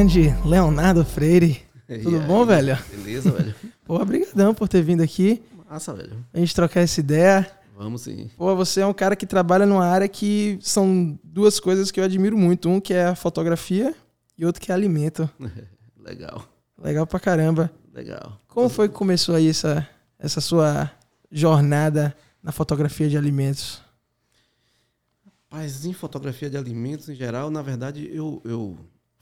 grande Leonardo Freire. Tudo E bom, aí, velho? Beleza, velho? Pô, obrigadão por ter vindo aqui, Massa, velho. a gente trocar essa ideia. Vamos sim. Pô, você é um cara que trabalha numa área que são duas coisas que eu admiro muito. Um que é a fotografia e outro que é alimento. Legal, Legal pra caramba. legal. Como foi que começou aí essa, essa sua jornada na fotografia de alimentos? Mas em fotografia de alimentos em geral, na verdade, eu, eu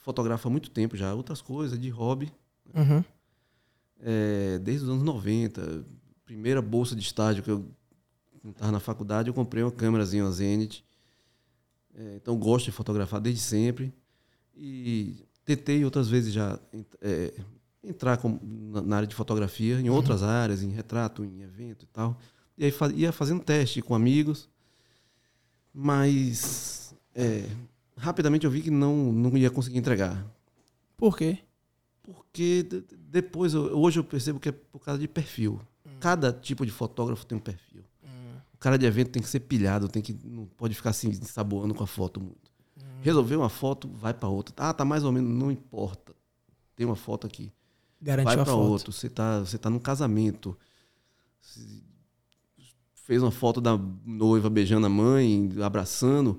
fotografo há muito tempo já, outras coisas de hobby, Uhum. é, desde os anos 90. Primeira bolsa de estágio que eu estava na faculdade, eu comprei uma câmerazinha, uma Zenit. É, então gosto de fotografar desde sempre. E tentei outras vezes já é, entrar com- na, na área de fotografia, em outras áreas, em retrato, em evento e tal. E aí fa- ia fazendo teste com amigos. Mas é, rapidamente eu vi que não, não ia conseguir entregar. Por quê? Porque de- de- depois, hoje eu percebo que é por causa de perfil. Cada tipo de fotógrafo tem um perfil. O cara de evento tem que ser pilhado, tem que não pode ficar assim saboando com a foto muito. Resolveu uma foto, vai para outra. Ah, tá mais ou menos, não importa. Tem uma foto aqui. Garantiu vai para outro. Você tá, você tá num casamento. Fez uma foto da noiva beijando a mãe, abraçando.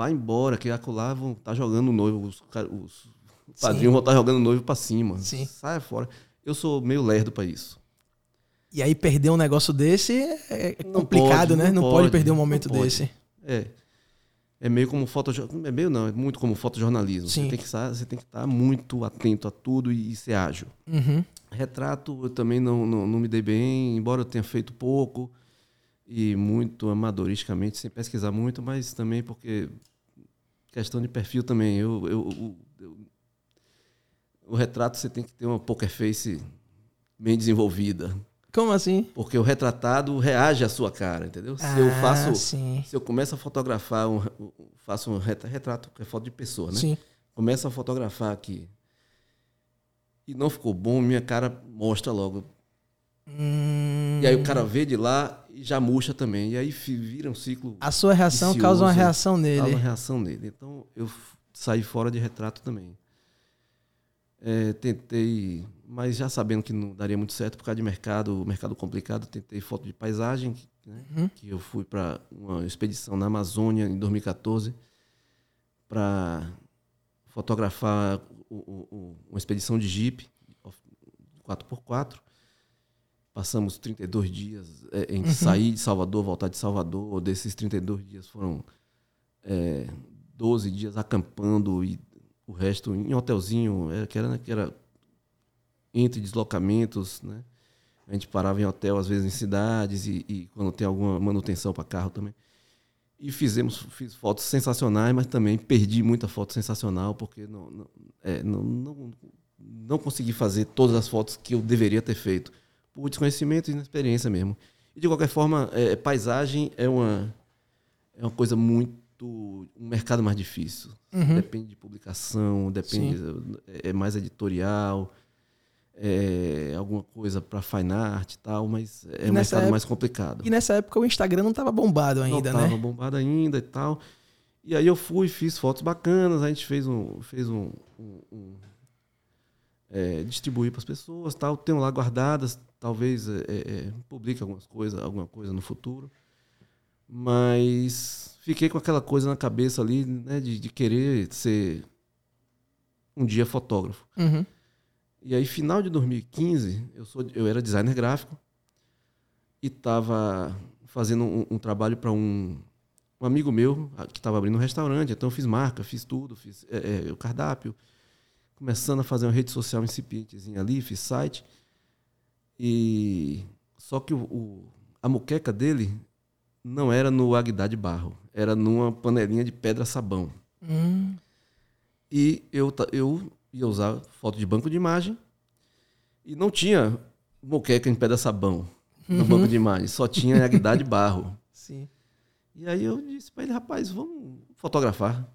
Vai embora, que acolá vão estar jogando o noivo. Os, os padrinhos vão estar jogando o noivo para cima. Sim. Saia fora. Eu sou meio lerdo para isso. E aí perder um negócio desse é é Não complicado, pode, né? Não, não pode pode, perder um momento desse. É. É meio como foto. É meio não, é muito como fotojornalismo. Sim. Você tem que estar, você tem que estar muito atento a tudo e, e ser ágil. Uhum. Retrato eu também não, não, não me dei bem, embora eu tenha feito pouco e muito amadoristicamente, sem pesquisar muito, mas também porque questão de perfil também. Eu, eu, eu- o retrato você tem que ter uma poker face bem desenvolvida, Como assim? porque o retratado reage à sua cara, entendeu? Se eu Ah, faço, Sim. se eu começo a fotografar, um, faço um retra- retrato, que é foto de pessoa, né? Sim. começo a fotografar aqui e não ficou bom, minha cara mostra logo. Hum, E aí o cara vê de lá e já murcha também. E aí vira um ciclo, A sua reação vicioso, causa uma né? reação nele. uma reação nele. Então eu saí fora de retrato também. É, tentei, mas já sabendo que não daria muito certo por causa de mercado, mercado complicado, tentei foto de paisagem, né? Uhum. que eu fui para uma expedição na Amazônia em 2014 para fotografar o- o- o- uma expedição de Jeep 4x4. Passamos 32 dias é, em sair de Salvador, voltar de Salvador. Desses 32 dias foram é, 12 dias acampando e o resto em hotelzinho, é, que, era, que era entre deslocamentos, né? A gente parava em hotel, às vezes em cidades, e, e quando tem alguma manutenção para carro também. E fizemos fiz fotos sensacionais, mas também perdi muita foto sensacional, porque não, não, é, não, não, não consegui fazer todas as fotos que eu deveria ter feito, por desconhecimento e inexperiência mesmo. E de qualquer forma, é, paisagem é uma, é uma coisa muito. um mercado mais difícil. Uhum. Depende de publicação, depende. É, é mais editorial, é alguma coisa para fine art e tal, mas é E um mercado época- mais complicado. E nessa época o Instagram não tava bombado ainda, não né? bombado ainda e tal. E aí eu fui, fiz fotos bacanas, a gente fez um. Fez um, um- um, é, distribuir para as pessoas tal. Tenho lá guardadas, talvez é, é, publique algumas coisas, alguma coisa no futuro. Mas fiquei com aquela coisa na cabeça ali, né, de, de querer ser um dia fotógrafo. Uhum. E aí, final de 2015, eu, sou, eu era designer gráfico e estava fazendo um, um trabalho para um, um amigo meu que estava abrindo um restaurante. Então, eu fiz marca, fiz tudo, fiz é, é, o cardápio, começando a fazer uma rede social incipientezinha ali, fiz site. E só que o, o- a muqueca dele não era no Agdá de barro, era numa panelinha de pedra sabão. Hum, E eu, eu ia usar foto de banco de imagem e não tinha moqueca em pedra sabão no banco de imagem, só tinha Agdá de barro. sim. E aí eu disse para ele, rapaz, vamos fotografar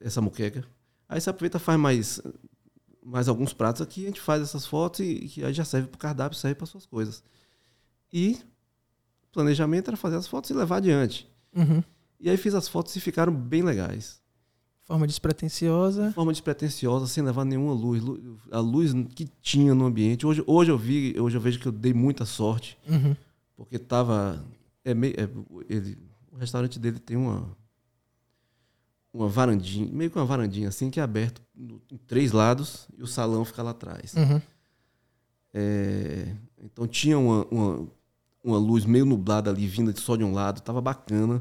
essa moqueca. Aí você aproveita e faz mais, mais alguns pratos aqui, a gente faz essas fotos e aí já serve para o cardápio, serve para suas coisas. E o planejamento era fazer as fotos e levar adiante. Uhum. E aí fiz as fotos e ficaram bem legais. Forma despretensiosa. Forma despretensiosa, sem levar nenhuma luz. A luz que tinha no ambiente. Hoje, hoje eu vi, hoje eu vejo que eu dei muita sorte. Uhum. Porque tava. É meio, é, ele, o restaurante dele tem uma. Uma varandinha, meio que uma varandinha assim, que é aberto em três lados e o salão fica lá atrás. Uhum. É, então tinha uma, uma, uma, luz meio nublada ali, vinda só de um lado, tava bacana.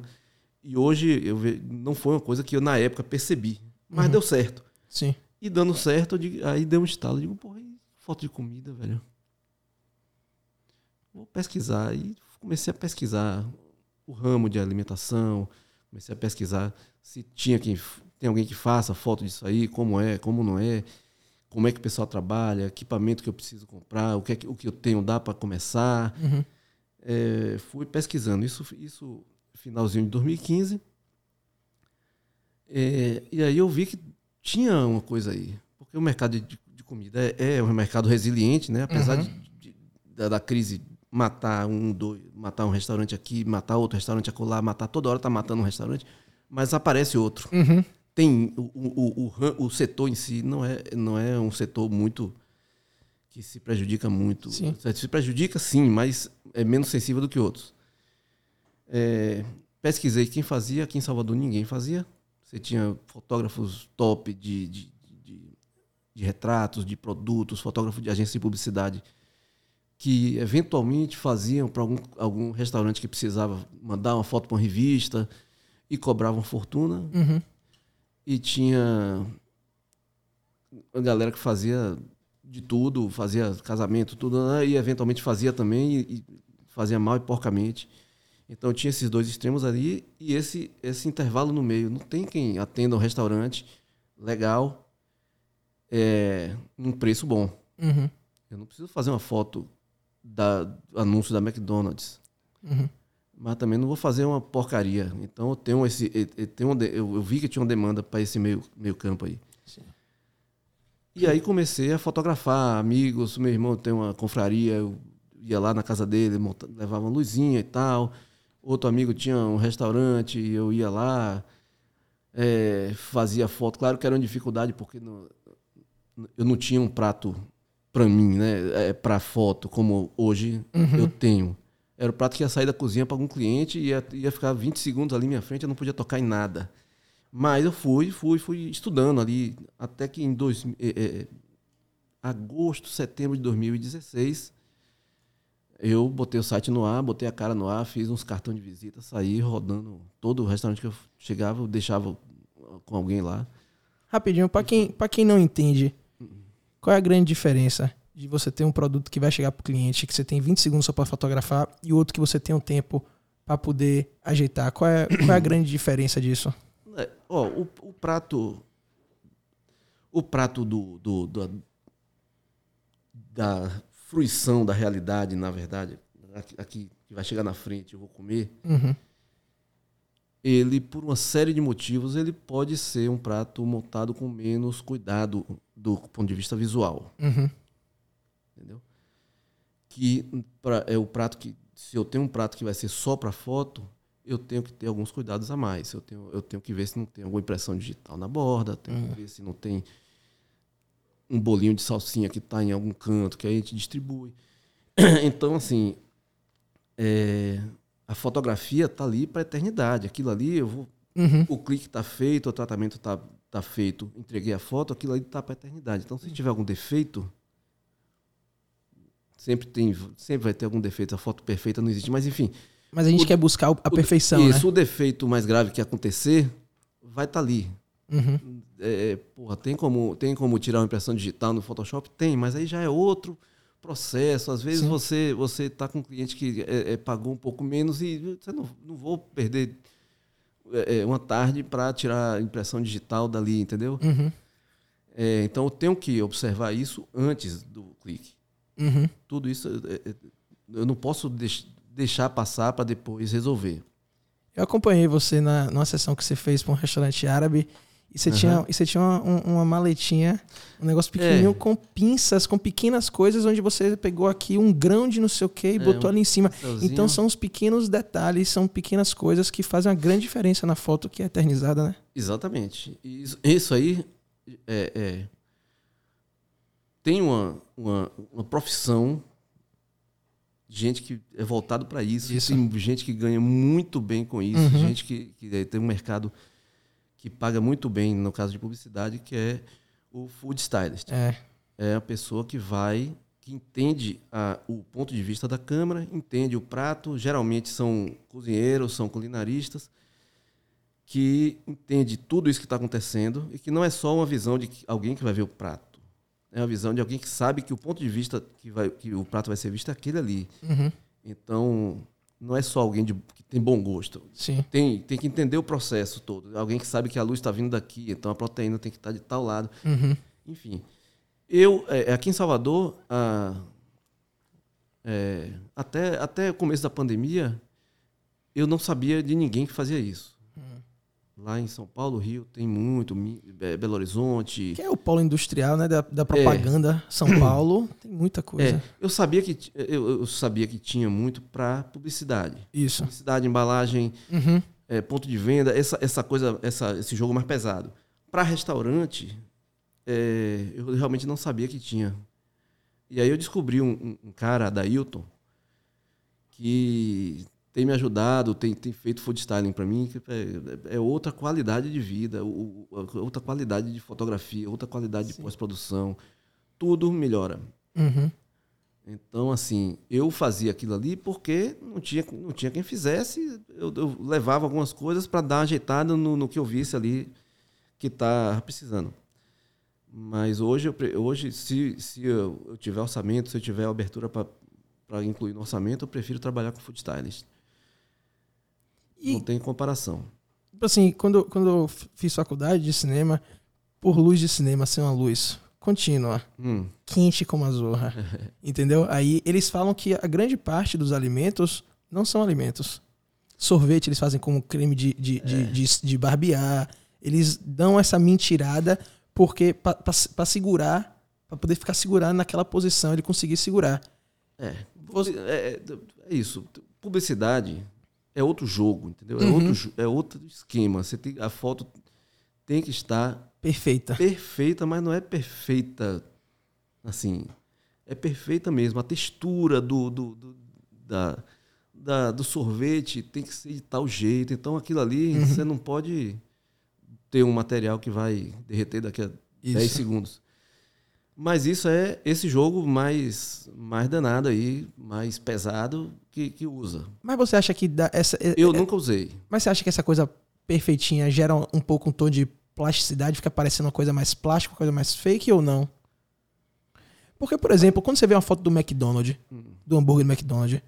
E hoje eu ve... não foi uma coisa que eu na época percebi, mas Uhum. deu certo. Sim. E dando certo, digo- aí deu um estalo, eu digo, porra, foto de comida, velho. Vou pesquisar. E comecei a pesquisar o ramo de alimentação, comecei a pesquisar se tinha quem tem alguém que faça foto disso aí, como é, como não é, como é que o pessoal trabalha, equipamento que eu preciso comprar, o que, é que- o que eu tenho dá para começar. Uhum. É, fui pesquisando isso, isso finalzinho de 2015. É, e aí eu vi que tinha uma coisa aí. Porque o mercado de, de comida é, é um mercado resiliente, né? Apesar Uhum. de, de- da, da crise matar um, dois, matar um restaurante aqui, matar outro restaurante acolá, matar toda hora tá matando um restaurante, mas aparece outro. Uhum. Tem o, o, o, o setor em si não é, não é um setor muito que se prejudica muito. Sim. Se prejudica, sim, mas é menos sensível do que outros. É, pesquisei quem fazia, aqui em Salvador ninguém fazia. Você tinha fotógrafos top de, de, de, de retratos, de produtos, fotógrafos de agência de publicidade, que eventualmente faziam para algum, algum restaurante que precisava mandar uma foto para uma revista e cobravam fortuna. Uhum. E tinha a galera que fazia de tudo, fazia casamento, tudo, né? e eventualmente fazia também, e, e fazia mal e porcamente. Então tinha esses dois extremos ali e esse, esse intervalo no meio. Não tem quem atenda um restaurante legal, é, num preço bom. Uhum. Eu não preciso fazer uma foto da do anúncio da McDonald's Uhum. mas também não vou fazer uma porcaria. Então eu tenho esse, eu, tenho eu, eu vi que tinha uma demanda para esse meio, meio campo aí. Sim. E aí comecei a fotografar amigos. Meu irmão tem uma confraria, eu ia lá na casa dele, monta- levava uma luzinha e tal. Outro amigo tinha um restaurante, eu ia lá, é, fazia foto. Claro que era uma dificuldade porque não- eu não tinha um prato para mim, né, é, para foto como hoje Uhum. eu tenho. Era o prato que ia sair da cozinha para algum cliente e ia, ia ficar 20 segundos ali na minha frente, eu não podia tocar em nada. Mas eu fui, fui, fui estudando ali, até que em dois, eh, eh, agosto, setembro de 2016, eu botei o site no ar, botei a cara no ar, fiz uns cartões de visita, saí rodando todo o restaurante que eu chegava, eu deixava com alguém lá. Rapidinho, pra quem, pra quem não entende, qual é a grande diferença de você ter um produto que vai chegar pro cliente, que você tem 20 segundos só pra fotografar, e outro que você tem um tempo pra poder ajeitar? Qual é, qual é a grande diferença disso? É, ó, o, o prato. O prato do, do- do- da fruição da realidade, na verdade, aqui, aqui que vai chegar na frente, eu vou comer, Uhum. Ele, por uma série de motivos, ele pode ser um prato montado com menos cuidado do ponto de vista visual. Uhum. entendeu? Que pra- é o prato que se eu tenho um prato que vai ser só para foto, eu tenho que ter alguns cuidados a mais. Eu tenho, eu tenho que ver se não tem alguma impressão digital na borda, tenho que ver se não tem um bolinho de salsinha que está em algum canto que aí a gente distribui. Então assim, é, a fotografia tá ali para eternidade. Aquilo ali eu vou Uhum. o clique está feito, o tratamento está tá feito, entreguei a foto, aquilo ali está para a eternidade. Então, se tiver algum defeito, sempre tem, sempre vai ter algum defeito. A foto perfeita não existe, mas enfim. Mas a gente O- quer buscar a o- perfeição, Isso, né? o defeito mais grave que acontecer vai estar ali. Uhum. É, porra, tem como, tem como tirar uma impressão digital no Photoshop? Tem, mas aí já é outro processo. Às vezes Sim. você você está com um cliente que é, é, pagou um pouco menos e você não, não vou perder é, é, uma tarde para tirar a impressão digital dali, entendeu? Uhum. É, então eu tenho que observar isso antes do clique. Uhum. Tudo isso é, eu não posso deix- deixar passar para depois resolver. Eu acompanhei você na, numa sessão que você fez para um restaurante árabe E você Aham. tinha, e você tinha uma, um- uma maletinha, um negócio pequenininho É. com pinças, com pequenas coisas, onde você pegou aqui um grão de não sei o que e É, botou um ali em cima. Papelzinho. Então são os pequenos detalhes, são pequenas coisas que fazem uma grande diferença na foto que é eternizada, né? Exatamente. Isso, isso aí é, é- tem uma, uma, uma profissão de gente que é voltado para isso. Isso. Tem gente que ganha muito bem com isso. Uhum. Gente que, que tem um mercado que paga muito bem, no caso de publicidade, que é o food stylist. É. É a pessoa que vai, que entende a- o ponto de vista da câmera, entende o prato. Geralmente são cozinheiros, são culinaristas que entende tudo isso que está acontecendo e que não é só uma visão de que- alguém que vai ver o prato. É uma visão de alguém que sabe que o ponto de vista que, vai, que o prato vai ser visto é aquele ali. Uhum. Então, não é só alguém de- que tem bom gosto. Sim. Tem, tem que entender o processo todo. Alguém que sabe que a luz está vindo daqui, então a proteína tem que estar de tal lado. Uhum. Enfim, eu é, aqui em Salvador, a- é, até, até o começo da pandemia, eu não sabia de ninguém que fazia isso. Lá em São Paulo, Rio, tem muito, é, Belo Horizonte. Que é o polo industrial, né? Da, da propaganda São Paulo. Tem muita coisa. É, eu sabia que eu, eu sabia que tinha muito para publicidade, Isso. publicidade, embalagem, Uhum. é, ponto de venda, essa, essa coisa, essa, esse jogo mais pesado. Para restaurante, é, eu realmente não sabia que tinha. E aí eu descobri um, um- cara, Dailton, que tem me ajudado, tem, tem feito food styling para mim, que é, é outra qualidade de vida, o- outra qualidade de fotografia, outra qualidade de pós-produção. Tudo melhora. Uhum. Então, assim, eu fazia aquilo ali porque não tinha, não tinha quem fizesse. Eu, eu levava algumas coisas para dar ajeitada no, no que eu visse ali que tá precisando. Mas hoje, eu hoje se, se eu, eu tiver orçamento, se eu tiver abertura para incluir no orçamento, eu prefiro trabalhar com food stylist. E, Não tem comparação. tipo assim, quando, quando eu fiz faculdade de cinema, por luz de cinema ser uma luz contínua, Hum, quente como a zorra, entendeu? Aí eles falam que a grande parte dos alimentos não são alimentos. Sorvete eles fazem como creme de, de, de, de, de barbear. Eles dão essa mentirada porque para segurar, para poder ficar segurando naquela posição, ele conseguir segurar. é, é, é- é isso. Publicidade é outro jogo, entendeu? É, Uhum. outro, é outro esquema. Você tem, a foto tem que estar Perfeita. perfeita, mas não é perfeita assim. É perfeita mesmo. A textura do, do, do- da, da- do sorvete tem que ser de tal jeito. Então aquilo ali Uhum. você não pode ter um material que vai derreter daqui a 10 Isso. segundos. Mas isso é esse jogo mais, mais danado aí, mais pesado que, que usa. Mas você acha que dá essa. é- Eu é- nunca usei. Mas você acha que essa coisa perfeitinha gera um pouco um tom de plasticidade, fica parecendo uma coisa mais plástica, uma coisa mais fake ou não? Porque, por exemplo, quando você vê uma foto do McDonald's, do hambúrguer do McDonald's,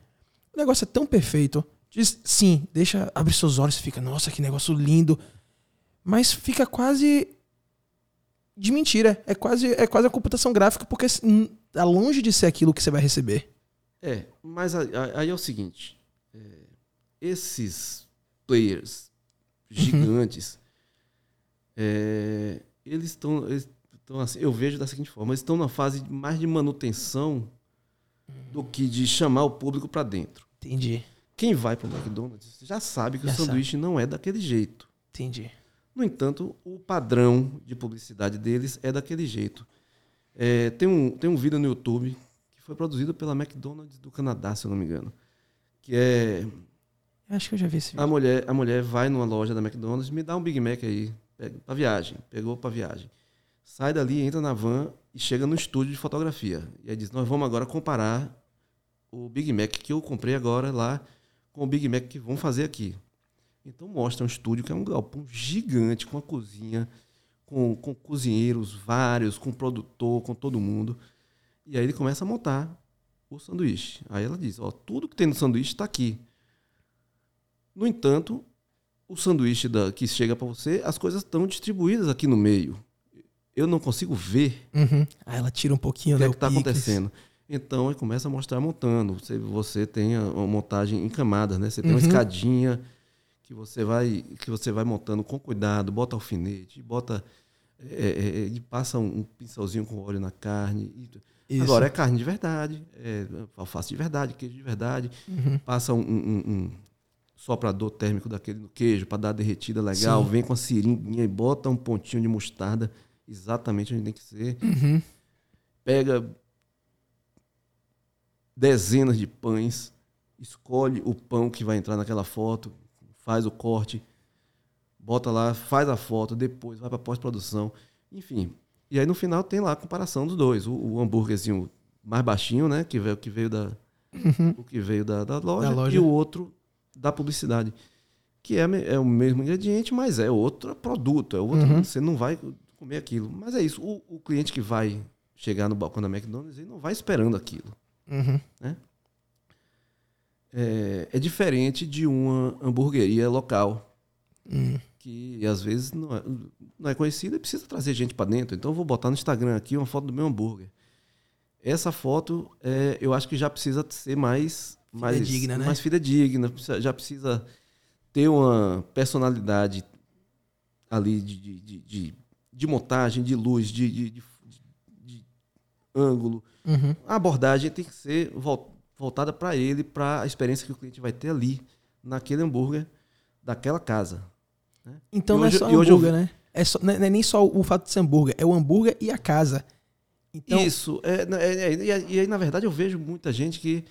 o negócio é tão perfeito. Diz, sim, deixa, abre seus olhos e fica, nossa, que negócio lindo. Mas fica quase de mentira. É quase, é quase a computação gráfica, porque tá longe de ser aquilo que você vai receber. É, mas aí é o seguinte: é, esses players gigantes, é, eles estão. assim, eu vejo da seguinte forma: eles estão na fase mais de manutenção do que de chamar o público para dentro. Entendi, Quem vai para o McDonald's já sabe que Já o sanduíche não é daquele jeito. entendi. No entanto, o padrão de publicidade deles é daquele jeito. É, tem, um, tem um vídeo no YouTube que foi produzido pela McDonald's do Canadá, se eu não me engano. Que é Acho que eu já vi esse vídeo. a mulher, a mulher vai numa loja da McDonald's, me dá um Big Mac aí, pega, pra viagem. Pegou pra viagem. Sai dali, entra na van e chega no estúdio de fotografia. E aí diz: Nós vamos agora comparar o Big Mac que eu comprei agora lá com o Big Mac que vão fazer aqui. Então mostra um estúdio que é um galpão gigante, com a cozinha, com, com cozinheiros vários, com produtor, com todo mundo. E aí ele começa a montar o sanduíche. Aí ela diz: Ó, tudo que tem no sanduíche está aqui. No entanto, o sanduíche da, que chega para você, as coisas estão distribuídas aqui no meio. Eu não consigo ver Uhum. Aí ela tira um pouquinho, o né? é que está acontecendo. Então, ele começa a mostrar montando. Você, você tem a- uma montagem em camadas, né? Você tem uma Uhum. escadinha que você vai que você vai montando com cuidado, bota alfinete, bota é, é, e passa um, pincelzinho com óleo na carne. E, agora é carne de verdade, é alface de verdade, queijo de verdade. Uhum. Passa um, um, um, soprador térmico daquele no queijo para dar derretida legal. Sim. Vem com a seringuinha e bota um pontinho de mostarda exatamente onde tem que ser. Uhum. Pega dezenas de pães, escolhe o pão que vai entrar naquela foto, faz o corte, bota lá, faz a foto, depois vai para pós-produção, enfim. E aí no final tem lá a comparação dos dois, o, o hambúrguerzinho mais baixinho, né, que veio, que veio da uhum. o que veio da, da, loja, da, loja, e o outro da publicidade, que é, é o mesmo ingrediente, mas é outro produto, é outro, uhum. você não vai comer aquilo. Mas é isso, o, o cliente que vai chegar no balcão da McDonald's, ele não vai esperando aquilo. Uhum. Né? É, é, diferente de uma hamburgueria local, uhum. que às vezes não é, não é conhecida e precisa trazer gente para dentro. Então eu vou botar no Instagram aqui uma foto do meu hambúrguer. Essa foto, é, eu acho que já precisa ser mais mais fidedigna, né? mais fidedigna, já precisa ter uma personalidade ali de, de, de, de montagem, de luz, de, de, de ângulo. Uhum. A abordagem tem que ser voltada para ele, para a experiência que o cliente vai ter ali, naquele hambúrguer daquela casa. Né? Então e não é hoje, é só hambúrguer, eu... né? É só, não é nem só o fato de ser hambúrguer, é o hambúrguer e a casa. Então... Isso. É, é, é, e aí, na verdade, eu vejo muita gente que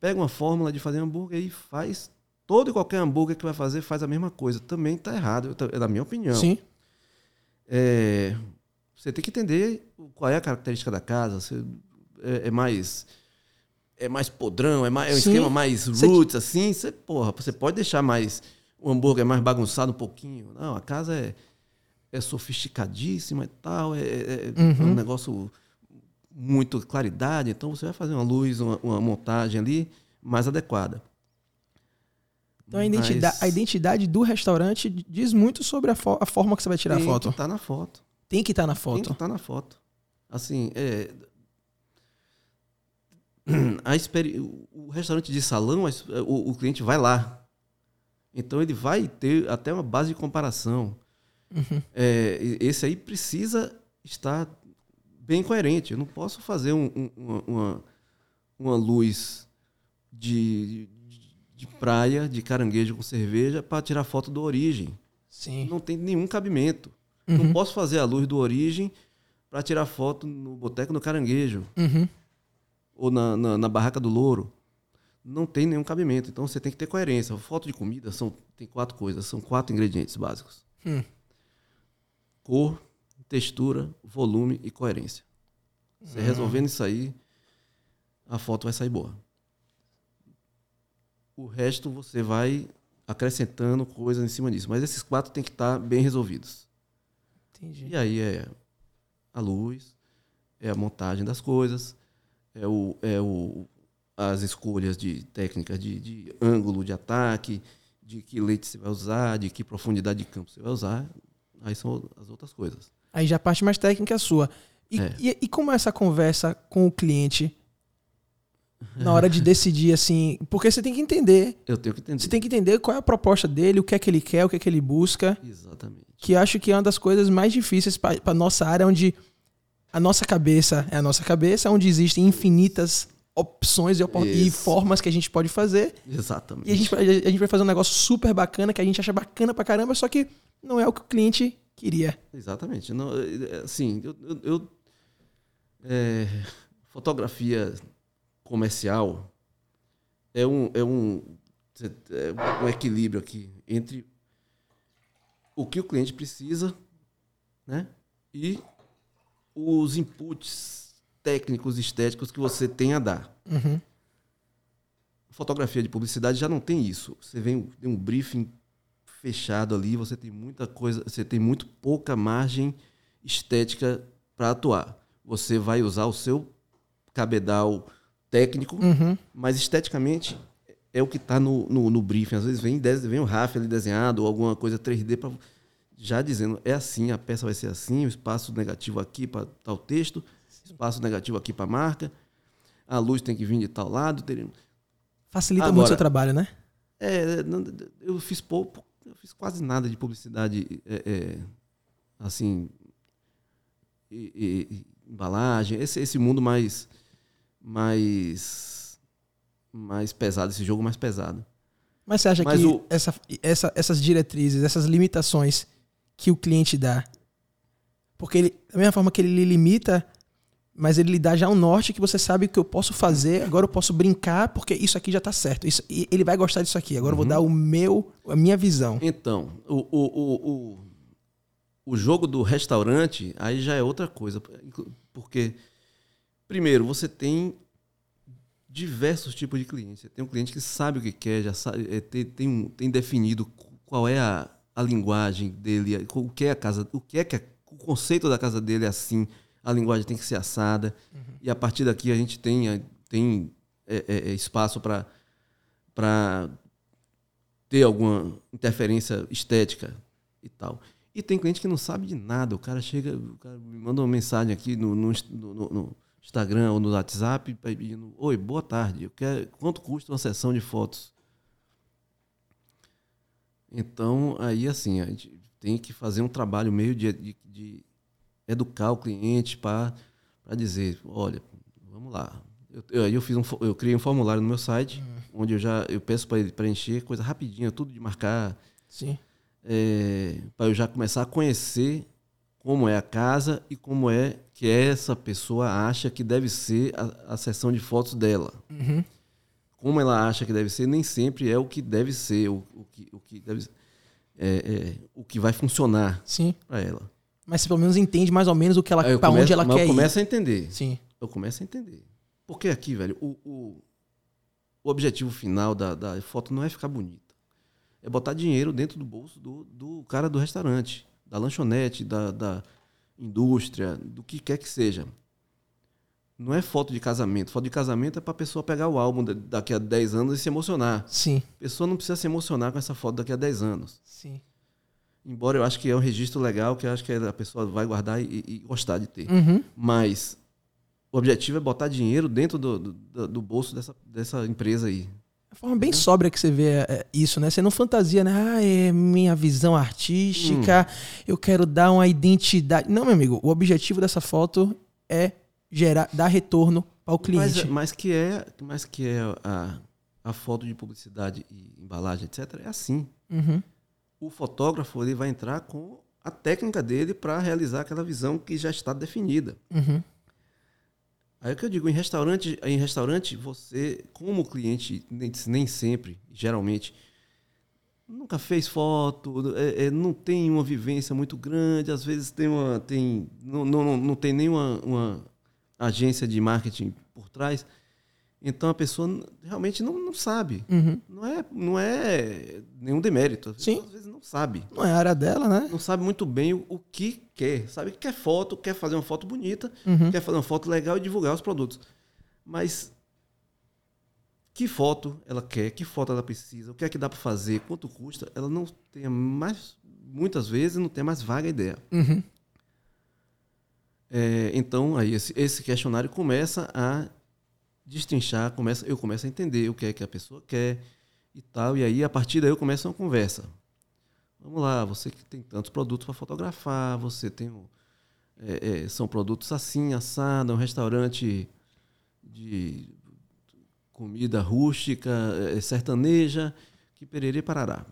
pega uma fórmula de fazer hambúrguer e faz. Todo e qualquer hambúrguer que vai fazer faz a mesma coisa. Também está errado, é da minha opinião. Sim. É, você tem que entender qual é a característica da casa. Você, é, é mais é mais podrão, é, mais, é um Sim. esquema mais roots, assim. Você, porra, você pode deixar mais o hambúrguer mais bagunçado um pouquinho. Não, a casa é, é sofisticadíssima e tal, é, é, é uhum. um negócio muito claridade. Então você vai fazer uma luz, uma, uma montagem ali mais adequada. Então a identidade, Mas... a identidade do restaurante diz muito sobre a, fo a forma que você vai tirar Tem a foto. Que tá na foto. Tem que estar tá na foto. Tem que estar tá na foto. Assim, é. o restaurante de salão, o, o, cliente vai lá. Então ele vai ter até uma base de comparação. Uhum. É, esse aí precisa estar bem coerente. Eu não posso fazer um, um, uma, uma luz de, de, de, praia, de caranguejo com cerveja, para tirar foto do origem. Sim. Não tem nenhum cabimento. Uhum. Não posso fazer a luz do Origem para tirar foto no Boteco do Caranguejo. Uhum. Ou na, na, na, Barraca do Louro. Não tem nenhum cabimento. Então você tem que ter coerência. Foto de comida são, tem quatro coisas, são quatro ingredientes básicos: hum. cor, textura, volume e coerência. Você hum. resolvendo isso aí, a foto vai sair boa. O resto você vai acrescentando coisas em cima disso. Mas esses quatro tem que estar bem resolvidos. Entendi. E aí é a luz, é a montagem das coisas, é, o, é o, as escolhas de técnicas de, de ângulo de ataque, de que leite você vai usar, de que profundidade de campo você vai usar. Aí são as outras coisas. Aí já a parte mais técnica é sua. E, é. e, e como é essa conversa com o cliente na hora de decidir, assim. Porque você tem que entender. Eu tenho que entender. Você tem que entender qual é a proposta dele, o que é que ele quer, o que é que ele busca. Exatamente. Que acho que é uma das coisas mais difíceis para nossa área, onde a nossa cabeça é a nossa cabeça, onde existem infinitas opções e, e, formas que a gente pode fazer. Exatamente. E a gente, a gente vai fazer um negócio super bacana, que a gente acha bacana pra caramba, só que não é o que o cliente queria. Exatamente. Não, assim, eu, eu, eu é, fotografia comercial é um, é um, é um equilíbrio aqui entre o que o cliente precisa né, e os inputs técnicos, estéticos que você tem a dar. Uhum. Fotografia de publicidade já não tem isso. Você vem tem um briefing fechado ali, você tem muita coisa, você tem muito pouca margem estética para atuar. Você vai usar o seu cabedal técnico, uhum. mas esteticamente é o que está no, no, no, briefing. Às vezes vem, vem o RAF ali desenhado ou alguma coisa 3D para já dizendo é assim, a peça vai ser assim, o espaço negativo aqui para tal texto, espaço negativo aqui para a marca, a luz tem que vir de tal lado. Ter... Facilita Agora, muito o seu trabalho, né? É, eu fiz pouco, eu fiz quase nada de publicidade, é, é, assim, e, e, embalagem, esse, esse mundo mais, mais, mais pesado, esse jogo mais pesado. Mas você acha Mas que o- essa, essa- essas diretrizes, essas limitações que o cliente dá, porque ele, da mesma forma que ele lhe limita, mas ele lhe dá já um norte que você sabe que eu posso fazer, agora eu posso brincar, porque isso aqui já tá certo. Isso, ele vai gostar disso aqui. Agora eu vou dar o meu, a minha visão. Então, o, o, o, o, jogo do restaurante aí já é outra coisa. Porque, primeiro, você tem diversos tipos de clientes. Você tem um cliente que sabe o que quer, já sabe, é, tem, tem, um- tem definido qual é a, a linguagem dele, o que é a casa, o que é que é- o conceito da casa dele é assim, a linguagem tem que ser assada. E a partir daqui a gente tem, a- tem é, é, espaço para para ter alguma interferência estética e tal. E tem cliente que não sabe de nada. O cara chega, o cara me manda uma mensagem aqui no, no, no- no Instagram ou no WhatsApp pedindo: Oi, boa tarde. Eu quero, quanto custa uma sessão de fotos? Então, aí assim, a gente tem que fazer um trabalho meio de, de, de educar o cliente para dizer: olha, vamos lá. Eu, eu, fiz um, eu criei um formulário no meu site, onde eu já eu peço para ele preencher coisa rapidinha, tudo de marcar, Sim. para eu já começar a conhecer como é a casa e como é que essa pessoa acha que deve ser a, a sessão de fotos dela. Uhum. Como ela acha que deve ser, nem sempre é o que deve ser, o, o que, o que deve é, é, o que vai funcionar Sim. para ela. Mas você pelo menos entende mais ou menos o que ela, começo- onde ela mas quer eu ir. começo a entender. Sim. eu começo a entender. Porque aqui, velho, o, o, o objetivo final da, da foto não é ficar bonita. É botar dinheiro dentro do bolso do, do cara do restaurante, da lanchonete, da, da indústria, do que quer que seja. Não é foto de casamento. Foto de casamento é para a pessoa pegar o álbum da- daqui a 10 anos e se emocionar. Sim. A pessoa não precisa se emocionar com essa foto daqui a 10 anos. Sim. Embora eu acho que é um registro legal, que eu acho que a pessoa vai guardar e, e gostar de ter. Uhum. Mas o objetivo é botar dinheiro dentro do, do, do bolso dessa, dessa empresa aí. A forma bem sóbria que você vê é, isso, né? Você não fantasia, né? Ah, é minha visão artística, Hum. eu quero dar uma identidade. Não, meu amigo, o objetivo dessa foto é gerar, dar retorno para o cliente. Mas, mas que é, mas que é a, a foto de publicidade e embalagem, etc. É assim. Uhum. O fotógrafo ele vai entrar com a técnica dele para realizar aquela visão que já está definida. Uhum. Aí é o que eu digo, em restaurante, em restaurante você, como cliente, nem, nem sempre, geralmente, nunca fez foto, é, é, não tem uma vivência muito grande, às vezes tem uma, tem, não, não, não tem nenhuma uma agência de marketing por trás, então a pessoa realmente não, não sabe. Uhum. Não é, não é nenhum demérito. Sim. às vezes não sabe. Não é a área dela, né? Não sabe muito bem o, o que quer. Sabe que quer foto, quer fazer uma foto bonita, Uhum. quer fazer uma foto legal e divulgar os produtos. Mas que foto ela quer, que foto ela precisa, o que é que dá para fazer, quanto custa, ela não tem mais, muitas vezes, não tem mais vaga ideia. Uhum. É, então, aí esse, esse questionário começa a destrinchar, começa, eu começo a entender o que é que a pessoa quer e tal, e aí a partir daí eu começo uma conversa. Vamos lá, você que tem tantos produtos para fotografar, você tem é, é, são produtos assim, assado, um restaurante de comida rústica, é, sertaneja, que perere e parará.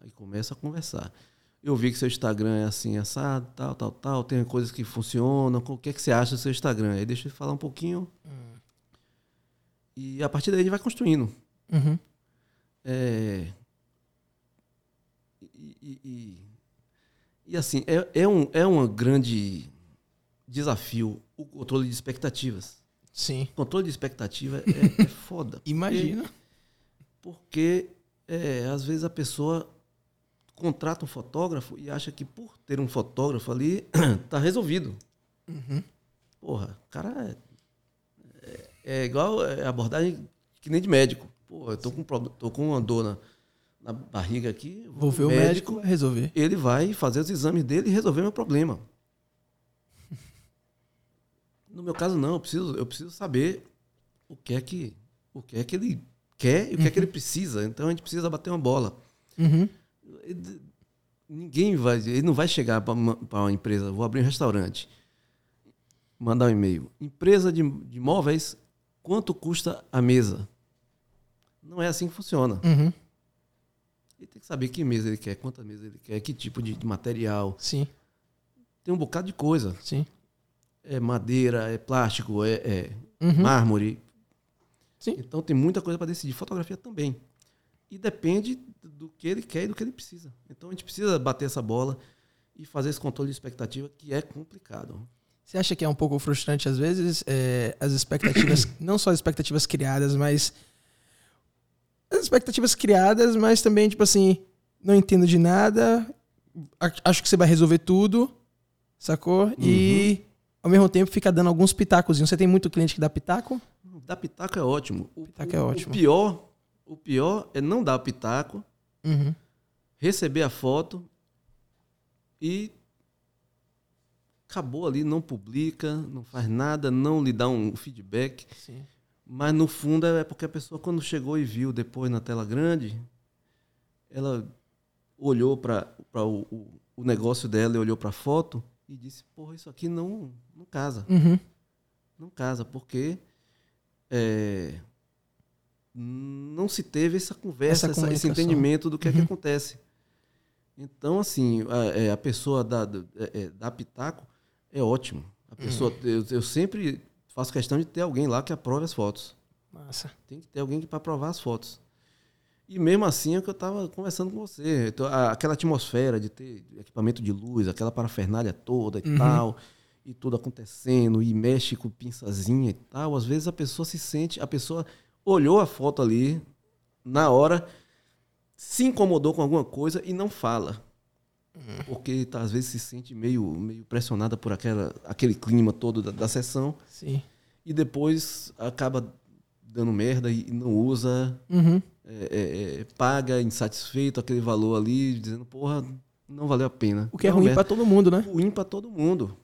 Aí começa a conversar. Eu vi que seu Instagram é assim, assado, tal, tal, tal, tem coisas que funcionam. O que é que você acha do seu Instagram? Aí deixa eu falar um pouquinho. E a partir daí a gente vai construindo. Uhum. É, e, e- e- e, assim, é, é, um, é um grande desafio o controle de expectativas. Sim. O controle de expectativa é, é foda. Imagina. Porque é, às vezes a pessoa contrata um fotógrafo e acha que por ter um fotógrafo ali tá resolvido. Uhum. Porra, o cara é, é, é igual é, abordagem que nem de médico. Pô, eu tô com, um prob- tô com uma dor na, na barriga aqui. eu Vou ver o médico, vai resolver. Ele vai fazer os exames dele e resolver meu problema. No meu caso, não. Eu preciso, eu preciso saber o que é que, o que, é que ele quer e o que é que ele precisa. Então a gente precisa bater uma bola. Uhum. Ninguém vai. Ele não vai chegar para uma, pra uma empresa, vou abrir um restaurante, mandar um e-mail. Empresa de, de móveis, quanto custa a mesa? Não é assim que funciona. Uhum. Ele tem que saber que mesa ele quer, quantas mesas ele quer, que tipo de, de material. Sim, Tem um bocado de coisa. sim. É madeira, é plástico, é, é Uhum. mármore. Sim. Então tem muita coisa para decidir. Fotografia também. E depende do que ele quer e do que ele precisa. Então a gente precisa bater essa bola e fazer esse controle de expectativa que é complicado. Você acha que é um pouco frustrante às vezes é, as expectativas, não só as expectativas criadas, mas as expectativas criadas, mas também tipo assim, não entendo de nada, acho que você vai resolver tudo, sacou? E ao mesmo tempo fica dando alguns pitacozinhos. Você tem muito cliente que dá pitaco? Dar pitaco é ótimo. O, Pitaco é ótimo. O pior, o pior é não dar pitaco, Uhum. receber a foto e acabou ali, não publica, não faz nada, não lhe dá um feedback. Sim. Mas no fundo é porque a pessoa, quando chegou e viu depois na tela grande, ela olhou para o, o, o negócio dela e olhou para a foto e disse: Porra, isso aqui não, não casa. Uhum. Não casa, porque é, não se teve essa conversa, Essa essa- esse entendimento do que é que Uhum. acontece. Então, assim, a, é, a pessoa da, da, é, é, da Pitaco é ótimo. A pessoa, Uhum. eu, eu sempre faço questão de ter alguém lá que aprove as fotos. Massa. Tem que ter alguém para aprovar as fotos. E mesmo assim é que eu estava conversando com você. Então, a- aquela atmosfera de ter equipamento de luz, aquela parafernália toda e Uhum. tal, e tudo acontecendo, e mexe com pinçazinha e tal. Às vezes a pessoa se sente, a pessoa olhou a foto ali, na hora, se incomodou com alguma coisa e não fala. Porque tá, às vezes se sente meio, meio pressionada por aquela, aquele clima todo da, da sessão Sim. e depois acaba dando merda e não usa, Uhum. é, é, é, paga insatisfeito aquele valor ali, dizendo, porra, não valeu a pena. O que é ruim pra todo mundo, né? Ruim pra todo mundo.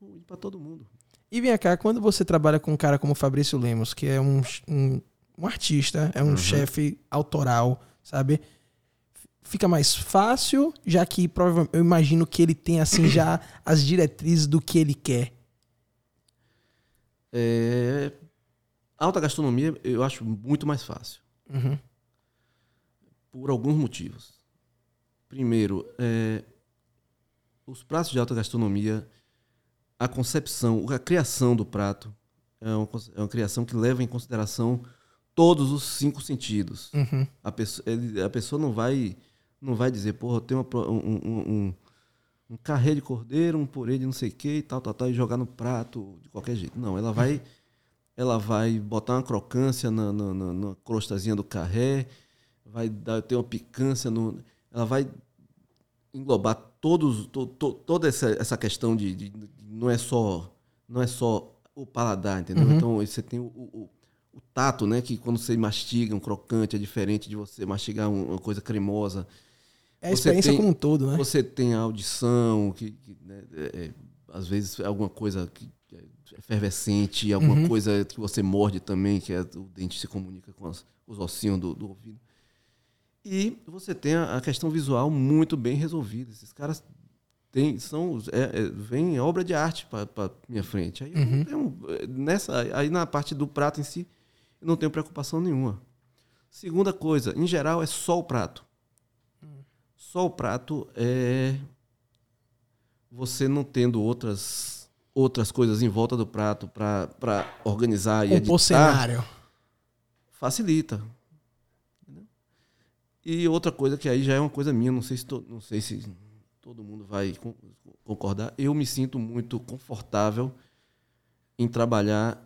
Ruim pra todo mundo. E vem cá, quando você trabalha com um cara como Fabrício Lemos, que é um, um, um artista, é um Uhum. chefe autoral, sabe? Fica mais fácil, já que provavelmente eu imagino que ele tem assim já as diretrizes do que ele quer. É, alta gastronomia eu acho muito mais fácil. Uhum. por alguns motivos. Primeiro, é, os pratos de alta gastronomia, a concepção, a criação do prato é uma, é uma criação que leva em consideração todos os cinco sentidos. Uhum. A pessoa, a pessoa não vai não vai dizer, porra, eu tenho uma um, um, um, carré de cordeiro, um purê de não sei o que e tal, tal, tal, e jogar no prato de qualquer jeito. Não, ela vai ela vai botar uma crocância na, na, na- na crostazinha do carré, vai dar, ter uma picância no. Ela vai englobar todos, to, to- toda essa, essa questão de- de- Não é só. Não é só o paladar, entendeu? Uhum. Então você tem o, o, o tato, né? Que quando você mastiga um crocante é diferente de você mastigar um- uma coisa cremosa. É a Você experiência tem- como um todo, né? Você tem a audição, que, que, né, é, é, às vezes é alguma coisa que é efervescente, alguma Uhum. coisa que você morde também, que é, o dente se comunica com as- os ossinhos do, do ouvido. E você tem a, a questão visual muito bem resolvida. Esses caras têm, são, é, é, vem obra de arte para minha frente. Aí, Uhum. tenho- nessa, aí na parte do prato em si, eu não tenho preocupação nenhuma. Segunda coisa, em geral é só o prato. Só o prato é você não tendo outras outras coisas em volta do prato para organizar e editar, cenário. facilita. E outra coisa que aí já é uma coisa minha, não sei se, to- não sei se todo mundo vai con- concordar, eu me sinto muito confortável em trabalhar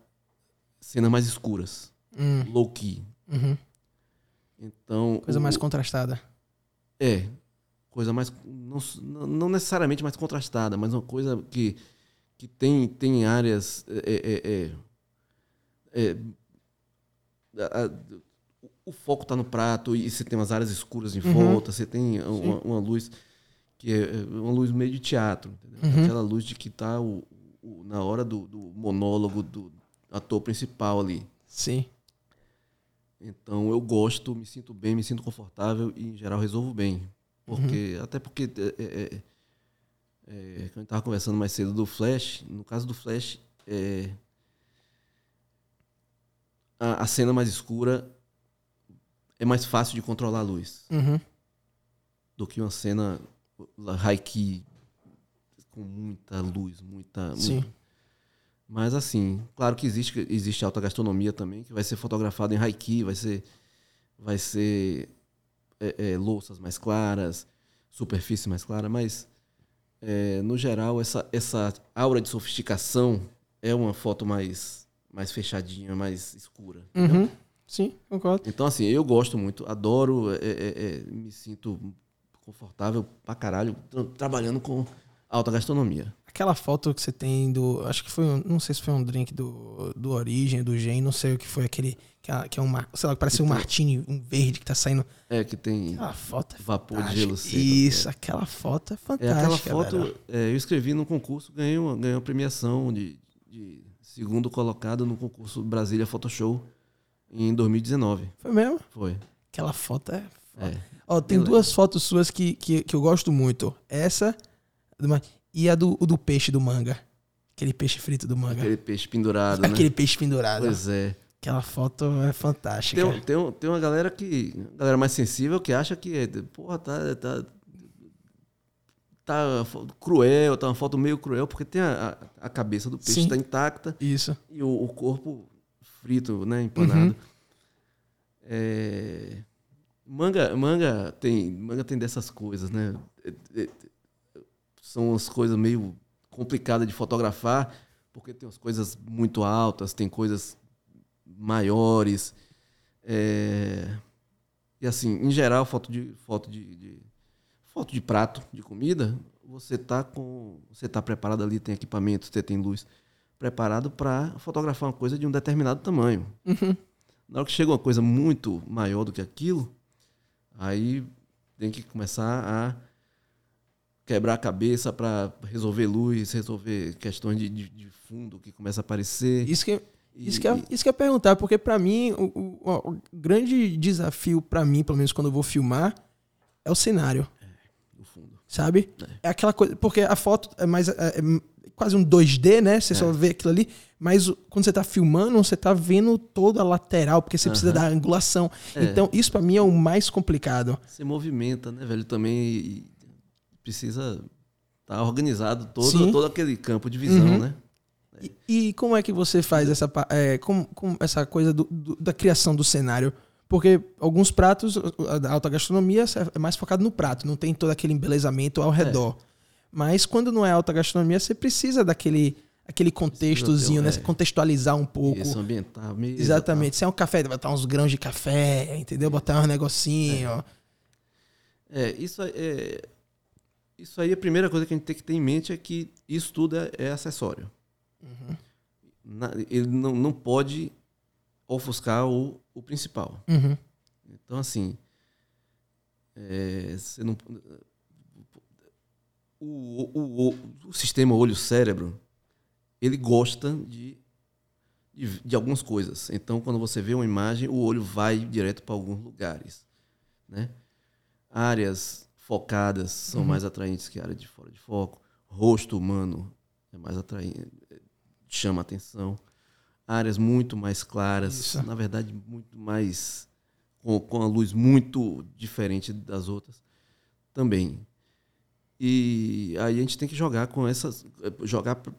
cenas mais escuras, Hum, low key. uhum. Então, Coisa o- mais contrastada. É. Coisa mais. Não, não necessariamente mais contrastada, mas uma coisa que, que tem, tem áreas. É, é, é, é, a- a- o foco está no prato e você tem umas áreas escuras em Uhum. volta, você tem uma, uma luz que é uma luz meio de teatro, entendeu? Uhum. Aquela luz de que está o, o- na hora do, do monólogo do ator principal ali. Sim. Então eu gosto, me sinto bem, me sinto confortável e em geral resolvo bem. até porque é, é, é, é, quando a gente tava conversando mais cedo do flash, no caso do flash, é, a, a cena mais escura é mais fácil de controlar a luz Uhum. do que uma cena key com muita luz, muita, Sim. muita- Mas assim, claro que existe existe alta gastronomia também, que vai ser fotografada em key, vai ser vai ser é, é, louças mais claras, superfície mais clara, mas é, no geral essa essa aura de sofisticação é uma foto mais mais fechadinha, mais escura. Uhum. Sim, concordo. Então, assim, eu gosto muito, adoro, é, é, é, me sinto confortável pra caralho tra- trabalhando com alta gastronomia. Aquela foto que você tem do. Acho que foi. um- Não sei se foi um drink do, do Origem, do Gen, não sei o que foi aquele. Que é, que é um. Sei lá, parece um martini, um verde que tá saindo. É, que tem Aquela foto é vapor de gelo seco. Isso, aquela foto é É, fantástica. aquela foto, é, eu escrevi no concurso, ganhei uma, ganhei uma premiação de, de segundo colocado no concurso Brasília Photoshop em 2019. Foi mesmo? Foi. Aquela foto é. É. Ó, tem Bem duas fotos suas que, que, que eu gosto muito. Essa e a do, do peixe do manga. Aquele peixe frito do manga. Aquele peixe pendurado, né? Aquele peixe pendurado. Pois é. Aquela foto é fantástica. Tem, tem, tem uma galera que. Galera mais sensível que acha que, é, porra, tá. tá tá cruel, tá uma foto meio cruel, porque tem a, a, a cabeça do peixe Sim. tá intacta Isso. e o, o corpo frito, né, empanado. Uhum. É, manga, manga tem, manga tem dessas coisas, né? É, é, são umas coisas meio complicadas de fotografar, porque tem umas coisas muito altas, tem coisas maiores. é, e assim, em geral, foto de foto de, de- foto de prato de comida, você tá com, você tá preparado ali, tem equipamento, você tem luz preparado para fotografar uma coisa de um determinado tamanho. Uhum. Na hora que chega uma coisa muito maior do que aquilo, aí tem que começar a quebrar a cabeça para resolver luz, resolver questões de, de, de fundo que começa a aparecer. Isso que, E- isso, que é, isso que ia perguntar, porque pra mim, o, o- o grande desafio pra mim, pelo menos quando eu vou filmar, é o cenário, o fundo. sabe? É, aquela coisa, porque a foto é mais. É, é quase um 2D, né? Você É. só vê aquilo ali, mas quando você tá filmando, você tá vendo toda a lateral, porque você precisa Aham. da angulação. É. Então, isso pra mim é o mais complicado. Você movimenta, né, velho? Também precisa estar organizado todo, Sim. todo aquele campo de visão, Uhum. né? E, e como é que você faz essa, é, com, com essa coisa do- do- da criação do cenário? Porque alguns pratos, a alta gastronomia é mais focado no prato, não tem todo aquele embelezamento ao redor. Mas quando não é alta gastronomia, você precisa daquele aquele contextozinho, né? é. Você Contextualizar um pouco. Isso, ambientar, mesa, Exatamente. Se é um café, botar uns grãos de café, entendeu? Botar um negocinho. ó. É, isso aí é, isso aí a primeira coisa que a gente tem que ter em mente é que isso tudo é, é acessório. Na- ele não, não pode ofuscar o, o principal. Uhum. Então, assim, é, você não, o, o, o, o sistema olho-cérebro, ele gosta de, de, de algumas coisas. Então, quando você vê uma imagem, o olho vai direto para alguns lugares. Né? Áreas focadas são Uhum. mais atraentes que a área de fora de foco. Rosto humano é mais atraente, chama atenção. Áreas muito mais claras, Isso. na verdade, muito mais. Com, com a luz muito diferente das outras também. E aí a gente tem que jogar com essas. jogar p-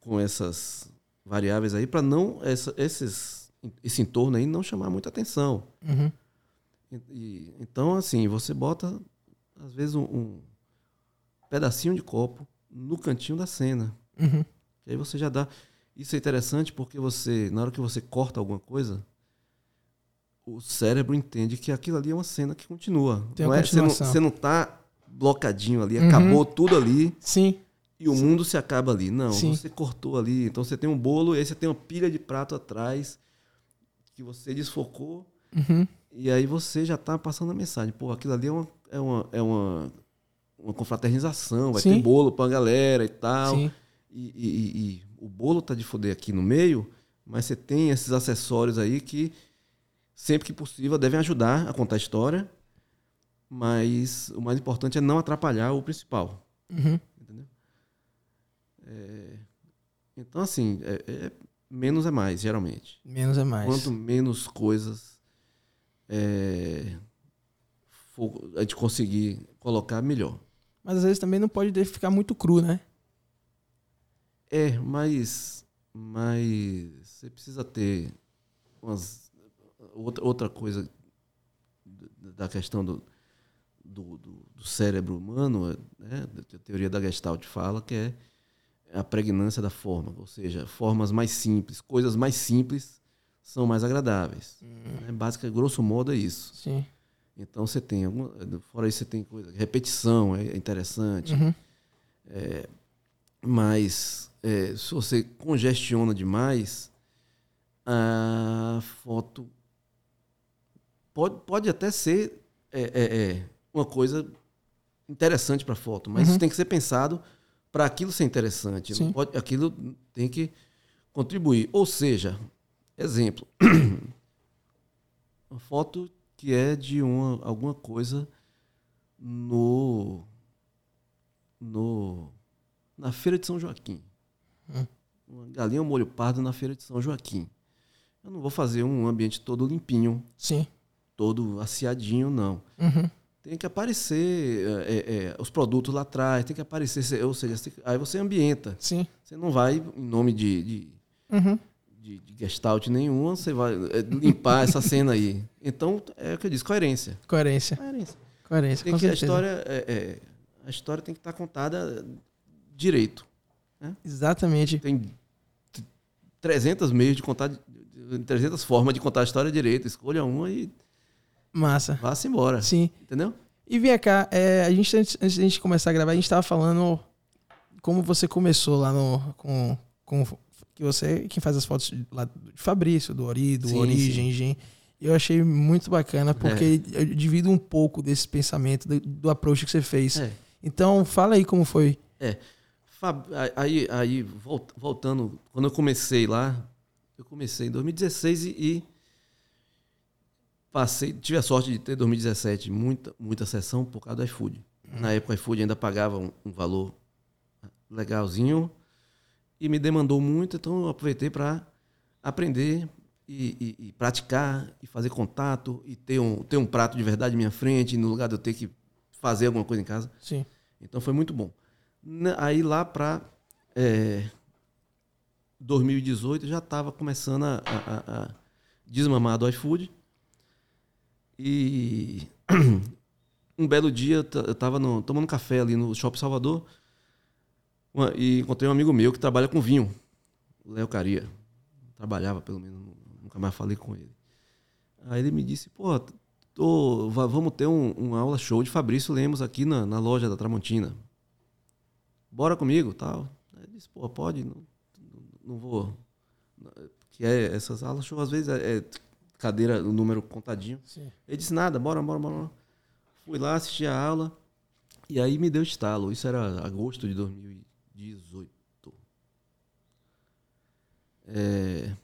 com essas variáveis aí para não. Essa, esses, esse entorno aí não chamar muita atenção. Uhum. E- e- então, assim, você bota, às vezes, um, um pedacinho de copo no cantinho da cena. Uhum. Que aí você já dá. Isso é interessante porque você, na hora que você corta alguma coisa, o cérebro entende que aquilo ali é uma cena que continua. Tem não é, você, não, você não tá blocadinho ali, Uhum. acabou tudo ali Sim. e o mundo se acaba ali. Não, Sim. você cortou ali. Então você tem um bolo e aí você tem uma pilha de prato atrás que você desfocou Uhum. e aí você já tá passando a mensagem. Pô, aquilo ali é uma, é uma, é uma, uma confraternização, vai Sim. ter bolo pra galera e tal. Sim. E, e- e- e o bolo tá de foder aqui no meio, mas você tem esses acessórios aí que, sempre que possível, devem ajudar a contar a história, mas o mais importante é não atrapalhar o principal. Uhum. Entendeu? É, então, assim, é- é- menos é mais, geralmente. Menos é mais. Quanto menos coisas é, for- a gente conseguir colocar, melhor. Mas às vezes também não pode ficar muito cru, né? É, mas, mas você precisa ter umas, outra, outra coisa da questão do, do, do- do cérebro humano, né, a teoria da Gestalt fala que é a pregnância da forma, ou seja, formas mais simples, coisas mais simples são mais agradáveis. É básica, grosso modo é isso. Sim. Então você tem alguma, fora isso você tem coisa, repetição é interessante, Uhum. mas é, se você congestiona demais, a foto pode, pode até ser é, é, é, uma coisa interessante para a foto, mas Uhum. isso tem que ser pensado para aquilo ser interessante. Sim. Não pode, aquilo tem que contribuir. Ou seja, exemplo, uma foto que é de uma, alguma coisa no, no na feira de São Joaquim. Hum. Uma galinha ao molho pardo na feira de São Joaquim. Eu não vou fazer um ambiente todo limpinho, Sim. todo aciadinho, não. Uhum. Tem que aparecer é, é, os produtos lá atrás, tem que aparecer, ou seja, aí você ambienta. Sim. Você não vai em nome de, de, Uhum. de, de gestalt nenhuma, você vai é, limpar essa cena aí. Então, é o que eu disse, coerência. Coerência. Coerência. Coerência, Tem que, a história é, é, a história tem que estar contada direito. Exatamente. Tem t- 300 meios de contar, de- 300 formas de contar a história direito. Escolha uma e Massa. vá-se embora. Sim. Entendeu? E vem cá, é, a gente, antes, antes da gente começar a gravar, a gente tava falando como você começou lá no. Com, com que você quem faz as fotos de, lá de Fabrício, do Ori, do Sim, Origem, Gen. Eu achei muito bacana, porque eu divido um pouco desse pensamento, do, do approach que você fez. É. Então, fala aí como foi. Fab- Aí, aí volt- voltando, quando eu comecei lá, eu comecei em 2016 e, e passei, tive a sorte de ter em 2017 muita, muita sessão por causa do iFood. Na época o iFood ainda pagava um, um valor legalzinho e me demandou muito, então eu aproveitei para aprender e, e- e praticar e fazer contato e ter um, ter um prato de verdade à minha frente, no lugar de eu ter que fazer alguma coisa em casa. Sim. Então foi muito bom. Aí lá para 2018 eu já estava começando a- a- a desmamar do iFood. E um belo dia eu ta- eu estava tomando café ali no Shopping Salvador e encontrei um amigo meu que trabalha com vinho, o Léo Caria. Trabalhava pelo menos, nu- nunca mais falei com ele. Aí ele me disse, pô, tô- va- vamos ter um, uma aula show de Fabrício Lemos aqui na, na loja da Tramontina. Bora comigo, tal. Aí ele disse, pô, pode, não, não vou. Que é essas aulas show, às vezes é, é cadeira, o número contadinho. Sim. Ele disse, nada, bora, bora, bora. Fui lá, assisti a aula. E aí me deu estalo. Isso era agosto de 2018. É,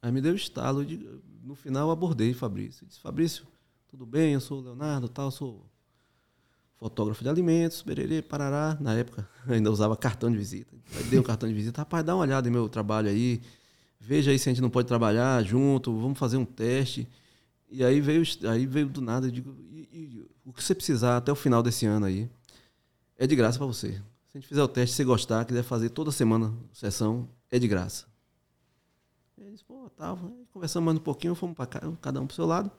Aí me deu estalo. de- no final eu abordei Fabrício. Eu disse, Fabrício, tudo bem? Eu sou o Leonardo, tal, sou fotógrafo de alimentos, bererê, parará. Na época ainda usava cartão de visita. Aí dei um cartão de visita. Rapaz, dá uma olhada em meu trabalho aí. Veja aí se a gente não pode trabalhar junto. Vamos fazer um teste. E aí veio, aí veio do nada. Eu digo, "E- e o que você precisar até o final desse ano aí é de graça para você. Se a gente fizer o teste, se gostar, quiser fazer toda semana sessão, é de graça. Ele disse, pô, tal. Aí Conversamos mais um pouquinho, fomos para cada um pro seu lado.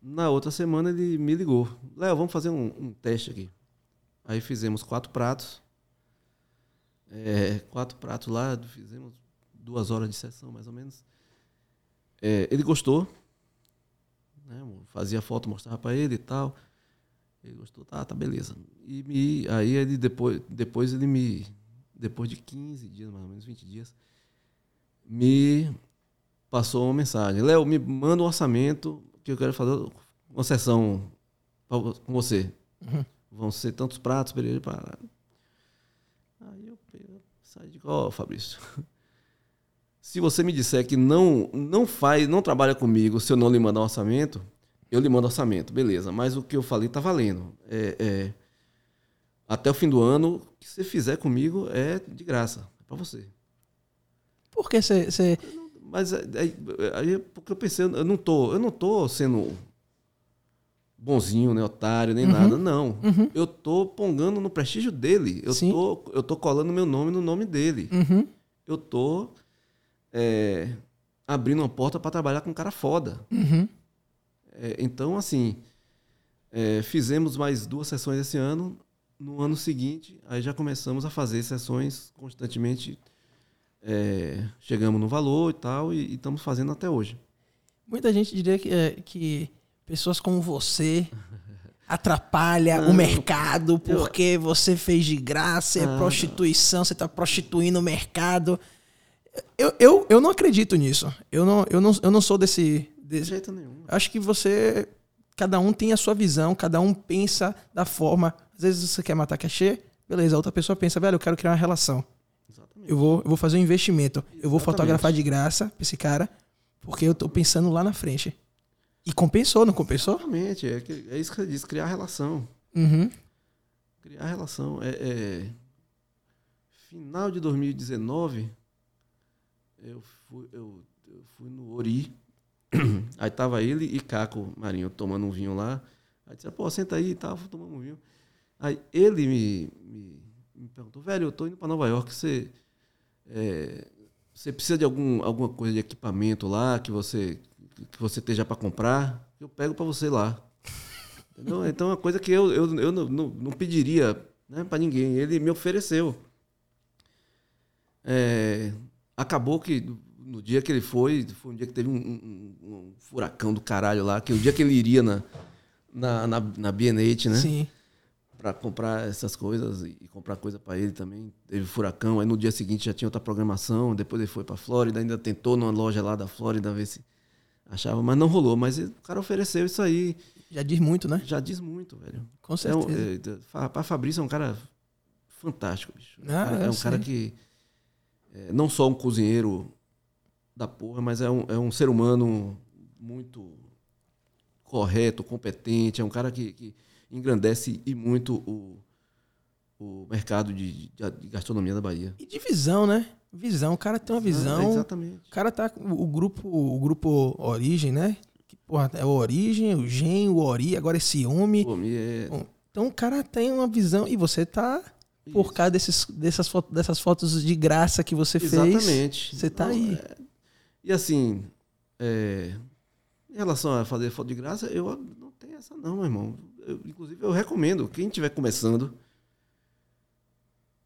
Na outra semana ele me ligou. Léo, vamos fazer um, um teste aqui. Aí fizemos quatro pratos. É, quatro pratos lá, fizemos duas horas de sessão, mais ou menos. É, ele gostou. Né, fazia foto, mostrava para ele e tal. Ele gostou, tá, tá, beleza. E me, aí ele depois, depois ele me, depois de 15 dias, mais ou menos 20 dias, me passou uma mensagem. Léo, me manda um orçamento que eu quero fazer uma sessão com você. Uhum. Vão ser tantos pratos, beleza, para. Aí eu saí de ó, Fabrício. Se você me disser que não não faz, não trabalha comigo, se eu não lhe mandar um orçamento, eu lhe mando orçamento, beleza. Mas o que eu falei tá valendo. É, é, até o fim do ano, o que você fizer comigo é de graça. É pra você. Por que você. você- Mas é- é- aí é porque eu pensei, eu não tô, eu não tô sendo bonzinho, nem otário, nem nada, não. Uhum. Eu tô pongando no prestígio dele. Eu Sim. tô, eu tô colando meu nome no nome dele. Uhum. Eu tô é, abrindo uma porta para trabalhar com um cara foda. Uhum. É, então, assim, é, fizemos mais duas sessões esse ano. No ano seguinte, aí já começamos a fazer sessões constantemente. é, chegamos no valor e tal, e e estamos fazendo até hoje. Muita gente diria que, é, que pessoas como você atrapalha o Não. mercado porque você fez de graça, é Ah. prostituição, você está prostituindo o mercado. Eu, eu, eu não acredito nisso. Eu não, eu não, eu não sou desse, De desse. jeito nenhum. Acho que você. Cada um tem a sua visão, cada um pensa da forma. Às vezes você quer matar cachê, beleza. A outra pessoa pensa, velho, eu quero criar uma relação. Exatamente. Eu vou, eu vou fazer um investimento. Eu vou Exatamente. fotografar de graça pra esse cara, porque eu tô pensando lá na frente. E compensou, não compensou? Exatamente. É, é isso que eu disse, criar relação. Uhum. Criar relação. É, é, Final de 2019, eu fui, eu, eu fui no Ori. Aí tava ele e Caco Marinho tomando um vinho lá. Aí disse, pô, senta aí e tal, tomar um vinho. Aí ele me, me, me perguntou, velho, eu tô indo para Nova York, você, é, você precisa de algum, alguma coisa de equipamento lá que você, que você esteja para comprar? Eu pego para você lá. Entendeu? Então é uma coisa que eu, eu, eu não, não, não pediria né, para ninguém. Ele me ofereceu. É, acabou que no dia que ele foi, foi um dia que teve um, um- um- furacão do caralho lá, que o dia que ele iria na, na, na, na né? Sim. Pra comprar essas coisas e comprar coisa pra ele também. Teve furacão, aí no dia seguinte já tinha outra programação, depois ele foi pra Flórida, ainda tentou numa loja lá da Flórida ver se achava, mas não rolou. Mas o cara ofereceu isso aí, Já diz muito, né? já diz muito, velho. Com É certeza. é, pra Fabrício é um cara fantástico, bicho. É um Ah, cara- é um cara sei. que é, não só um cozinheiro da porra, mas é um, é um ser humano muito correto, competente. É um cara que, que engrandece e muito o, o mercado de, de- de gastronomia da Bahia. E de visão, né? Visão. O cara tem uma visão. exatamente. O cara tá com o grupo, o grupo Origem, né? Que, porra, é o Origem, o Gen, o Ori, agora esse Homem. Pô, me é- Então o cara tem uma visão e você tá por Isso. causa desses, dessas, fotos, dessas fotos de graça que você fez. Exatamente. Você tá Não, aí. é- E assim, é, em relação a fazer foto de graça, eu não tenho essa não, meu irmão. Eu, inclusive, eu recomendo, quem estiver começando,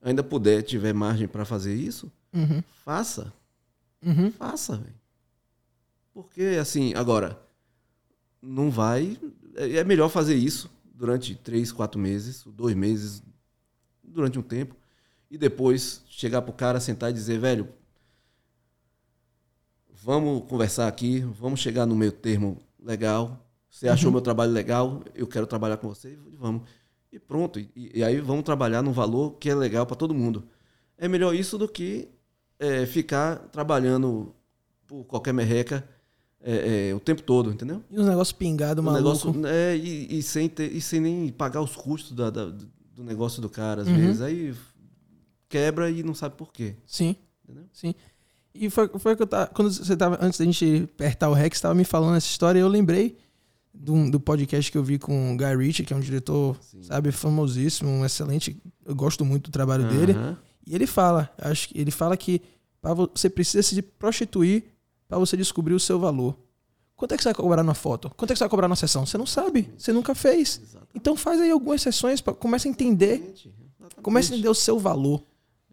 ainda puder, tiver margem para fazer isso, Uhum, faça. uhum. Faça, velho. Porque, assim, agora, não vai... É é melhor fazer isso durante três, quatro meses, dois meses, durante um tempo, e depois chegar pro cara, sentar e dizer, velho, vamos conversar aqui, vamos chegar no meio termo legal. Você achou meu trabalho legal, eu quero trabalhar com você, e vamos. E pronto. E, e aí vamos trabalhar num valor que é legal para todo mundo. É melhor isso do que é, ficar trabalhando por qualquer merreca é, é, o tempo todo, entendeu? E os negócios pingados, maluco. negócio, é, e, e sem ter, e sem nem pagar os custos da- da- do negócio do cara, às Uhum. vezes. Aí quebra e não sabe por quê. Sim. Entendeu? Sim. E foi, foi que eu tava. Quando você tava. Antes da gente apertar o Rex, tava me falando essa história e eu lembrei do, do podcast que eu vi com o Guy Ritchie, que é um diretor, Sim. sabe, famosíssimo, um excelente. Eu gosto muito do trabalho dele. Aham. E ele fala, acho que ele fala que você precisa se prostituir para você descobrir o seu valor. Quanto é que você vai cobrar na foto? Quanto é que você vai cobrar na sessão? Você não sabe, você nunca fez. Exatamente. Então faz aí algumas sessões, pra, comece a entender, Exatamente. comece a entender o seu valor.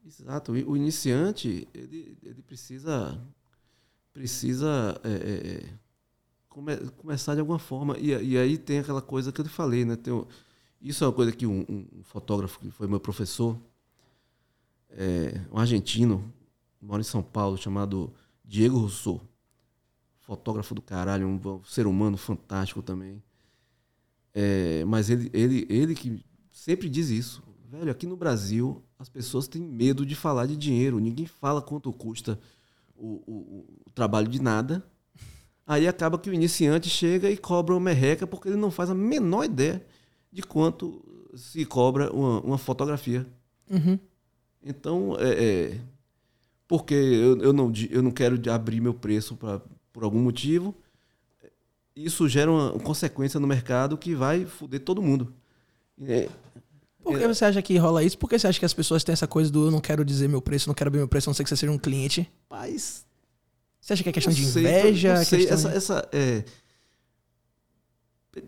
Exato. O iniciante, ele, ele precisa, precisa é, é, é, come- começar de alguma forma. E, e aí tem aquela coisa que eu te falei, né? Tem isso é uma coisa que um, um- um fotógrafo que foi meu professor, é, um argentino, mora em São Paulo, chamado Diego Rousseau. Fotógrafo do caralho, um ser humano fantástico também. É, mas ele, ele, ele que sempre diz isso. Velho, aqui no Brasil, as pessoas têm medo de falar de dinheiro. Ninguém fala quanto custa o, o- o trabalho de nada. Aí acaba que o iniciante chega e cobra uma merreca porque ele não faz a menor ideia de quanto se cobra uma, uma fotografia. Uhum. Então, é, é, porque eu, eu, não, eu não quero abrir meu preço pra, por algum motivo, isso gera uma consequência no mercado que vai foder todo mundo. É, Por que você acha que rola isso? Por que você acha que as pessoas têm essa coisa do eu não quero dizer meu preço, não quero abrir meu preço, a não ser que você seja um cliente? Mas Você acha que é questão de inveja? não sei, essa, de- essa, é, pe-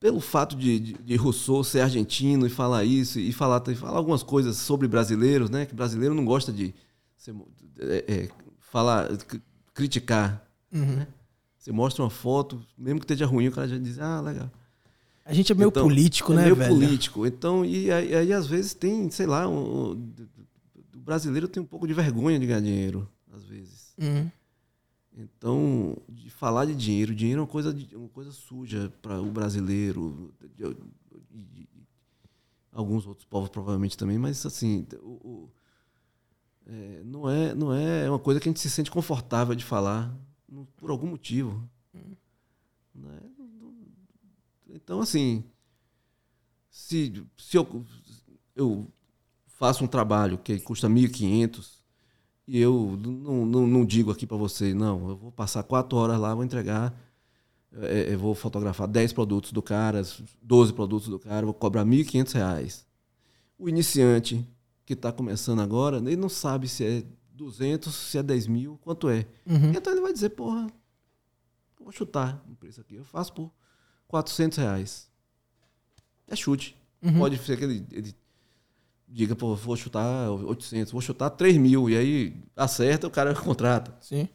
pelo fato de, de, de Rousseau ser argentino e falar isso, e falar, e falar algumas coisas sobre brasileiros, né? Que brasileiro não gosta de ser é, é, falar, cri- criticar. Uhum. Você mostra uma foto, mesmo que esteja ruim, o cara já diz, ah, legal. A gente é meio Então, político, é né, meio velho? político. Então, e aí, aí, às vezes tem, sei lá, um- o brasileiro tem um pouco de vergonha de ganhar dinheiro, às vezes. Uhum. Então, de falar de dinheiro, dinheiro é uma coisa, de- uma coisa suja para o brasileiro de- de- de- alguns outros povos provavelmente também, mas assim, o, o- é, não, é, não é uma coisa que a gente se sente confortável de falar por algum motivo. Né? Então, assim, se, se eu, eu faço um trabalho que custa 1.500 e eu não, não, não digo aqui para você, não, eu vou passar quatro horas lá, vou entregar, é, eu vou fotografar 10 produtos do cara, 12 produtos do cara, vou cobrar 1.500 reais. O iniciante que está começando agora, ele não sabe se é 200, se é 10 mil, quanto é. Uhum. Então ele vai dizer, porra, vou chutar o preço aqui, eu faço por 400 reais. É chute. Uhum. Pode ser que ele, ele diga, pô, vou chutar 800, vou chutar 3 mil, e aí acerta, o cara contrata. Sim.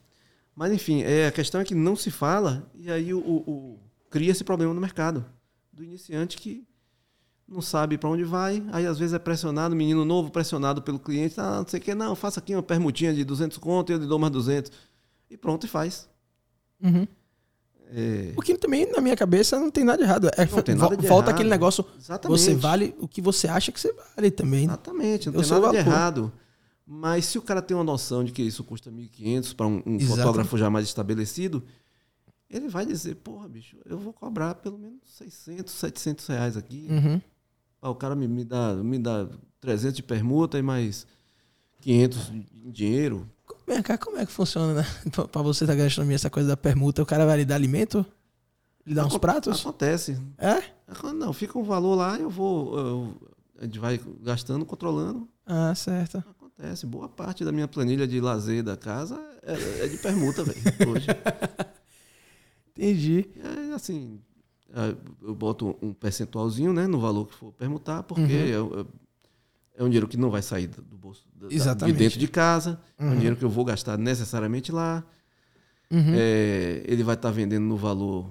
Mas enfim, é, a questão é que não se fala, e aí o, o- o- cria esse problema no mercado. Do iniciante que não sabe para onde vai, aí às vezes é pressionado, menino novo pressionado pelo cliente, ah, não sei o que, não, faça aqui uma permutinha de 200 conto e eu lhe dou mais 200. E pronto, e faz. Uhum. É, O que também, na minha cabeça, não tem nada de errado. É, Não tem nada de volta errado. aquele negócio, exatamente. você vale o que você acha que você vale também. Exatamente, não Eu tem nada de errado. Mas se o cara tem uma noção de que isso custa 1.500 para um, um fotógrafo já mais estabelecido, ele vai dizer, porra, bicho, eu vou cobrar pelo menos 600, 700 reais aqui. Uhum. Ah, o cara me, me, dá, me dá 300 de permuta e mais 500 em dinheiro. Vem cá, como é que funciona, né? Pra- você da gastronomia, essa coisa da permuta, o cara vai lhe dar alimento? Lhe dá uns Acon- pratos? Acontece. É? Não, fica um valor lá, eu vou. eu- a gente vai gastando, controlando. Ah, certo. Acontece. Boa parte da minha planilha de lazer da casa é, é de permuta, velho. Hoje. Entendi. É assim. É, Eu boto um percentualzinho né, no valor que for permutar, porque Uhum. é, é- um dinheiro que não vai sair do bolso da- Exatamente. de dentro de casa. É um Uhum. dinheiro que eu vou gastar necessariamente lá. Uhum. É, ele vai estar vendendo no valor,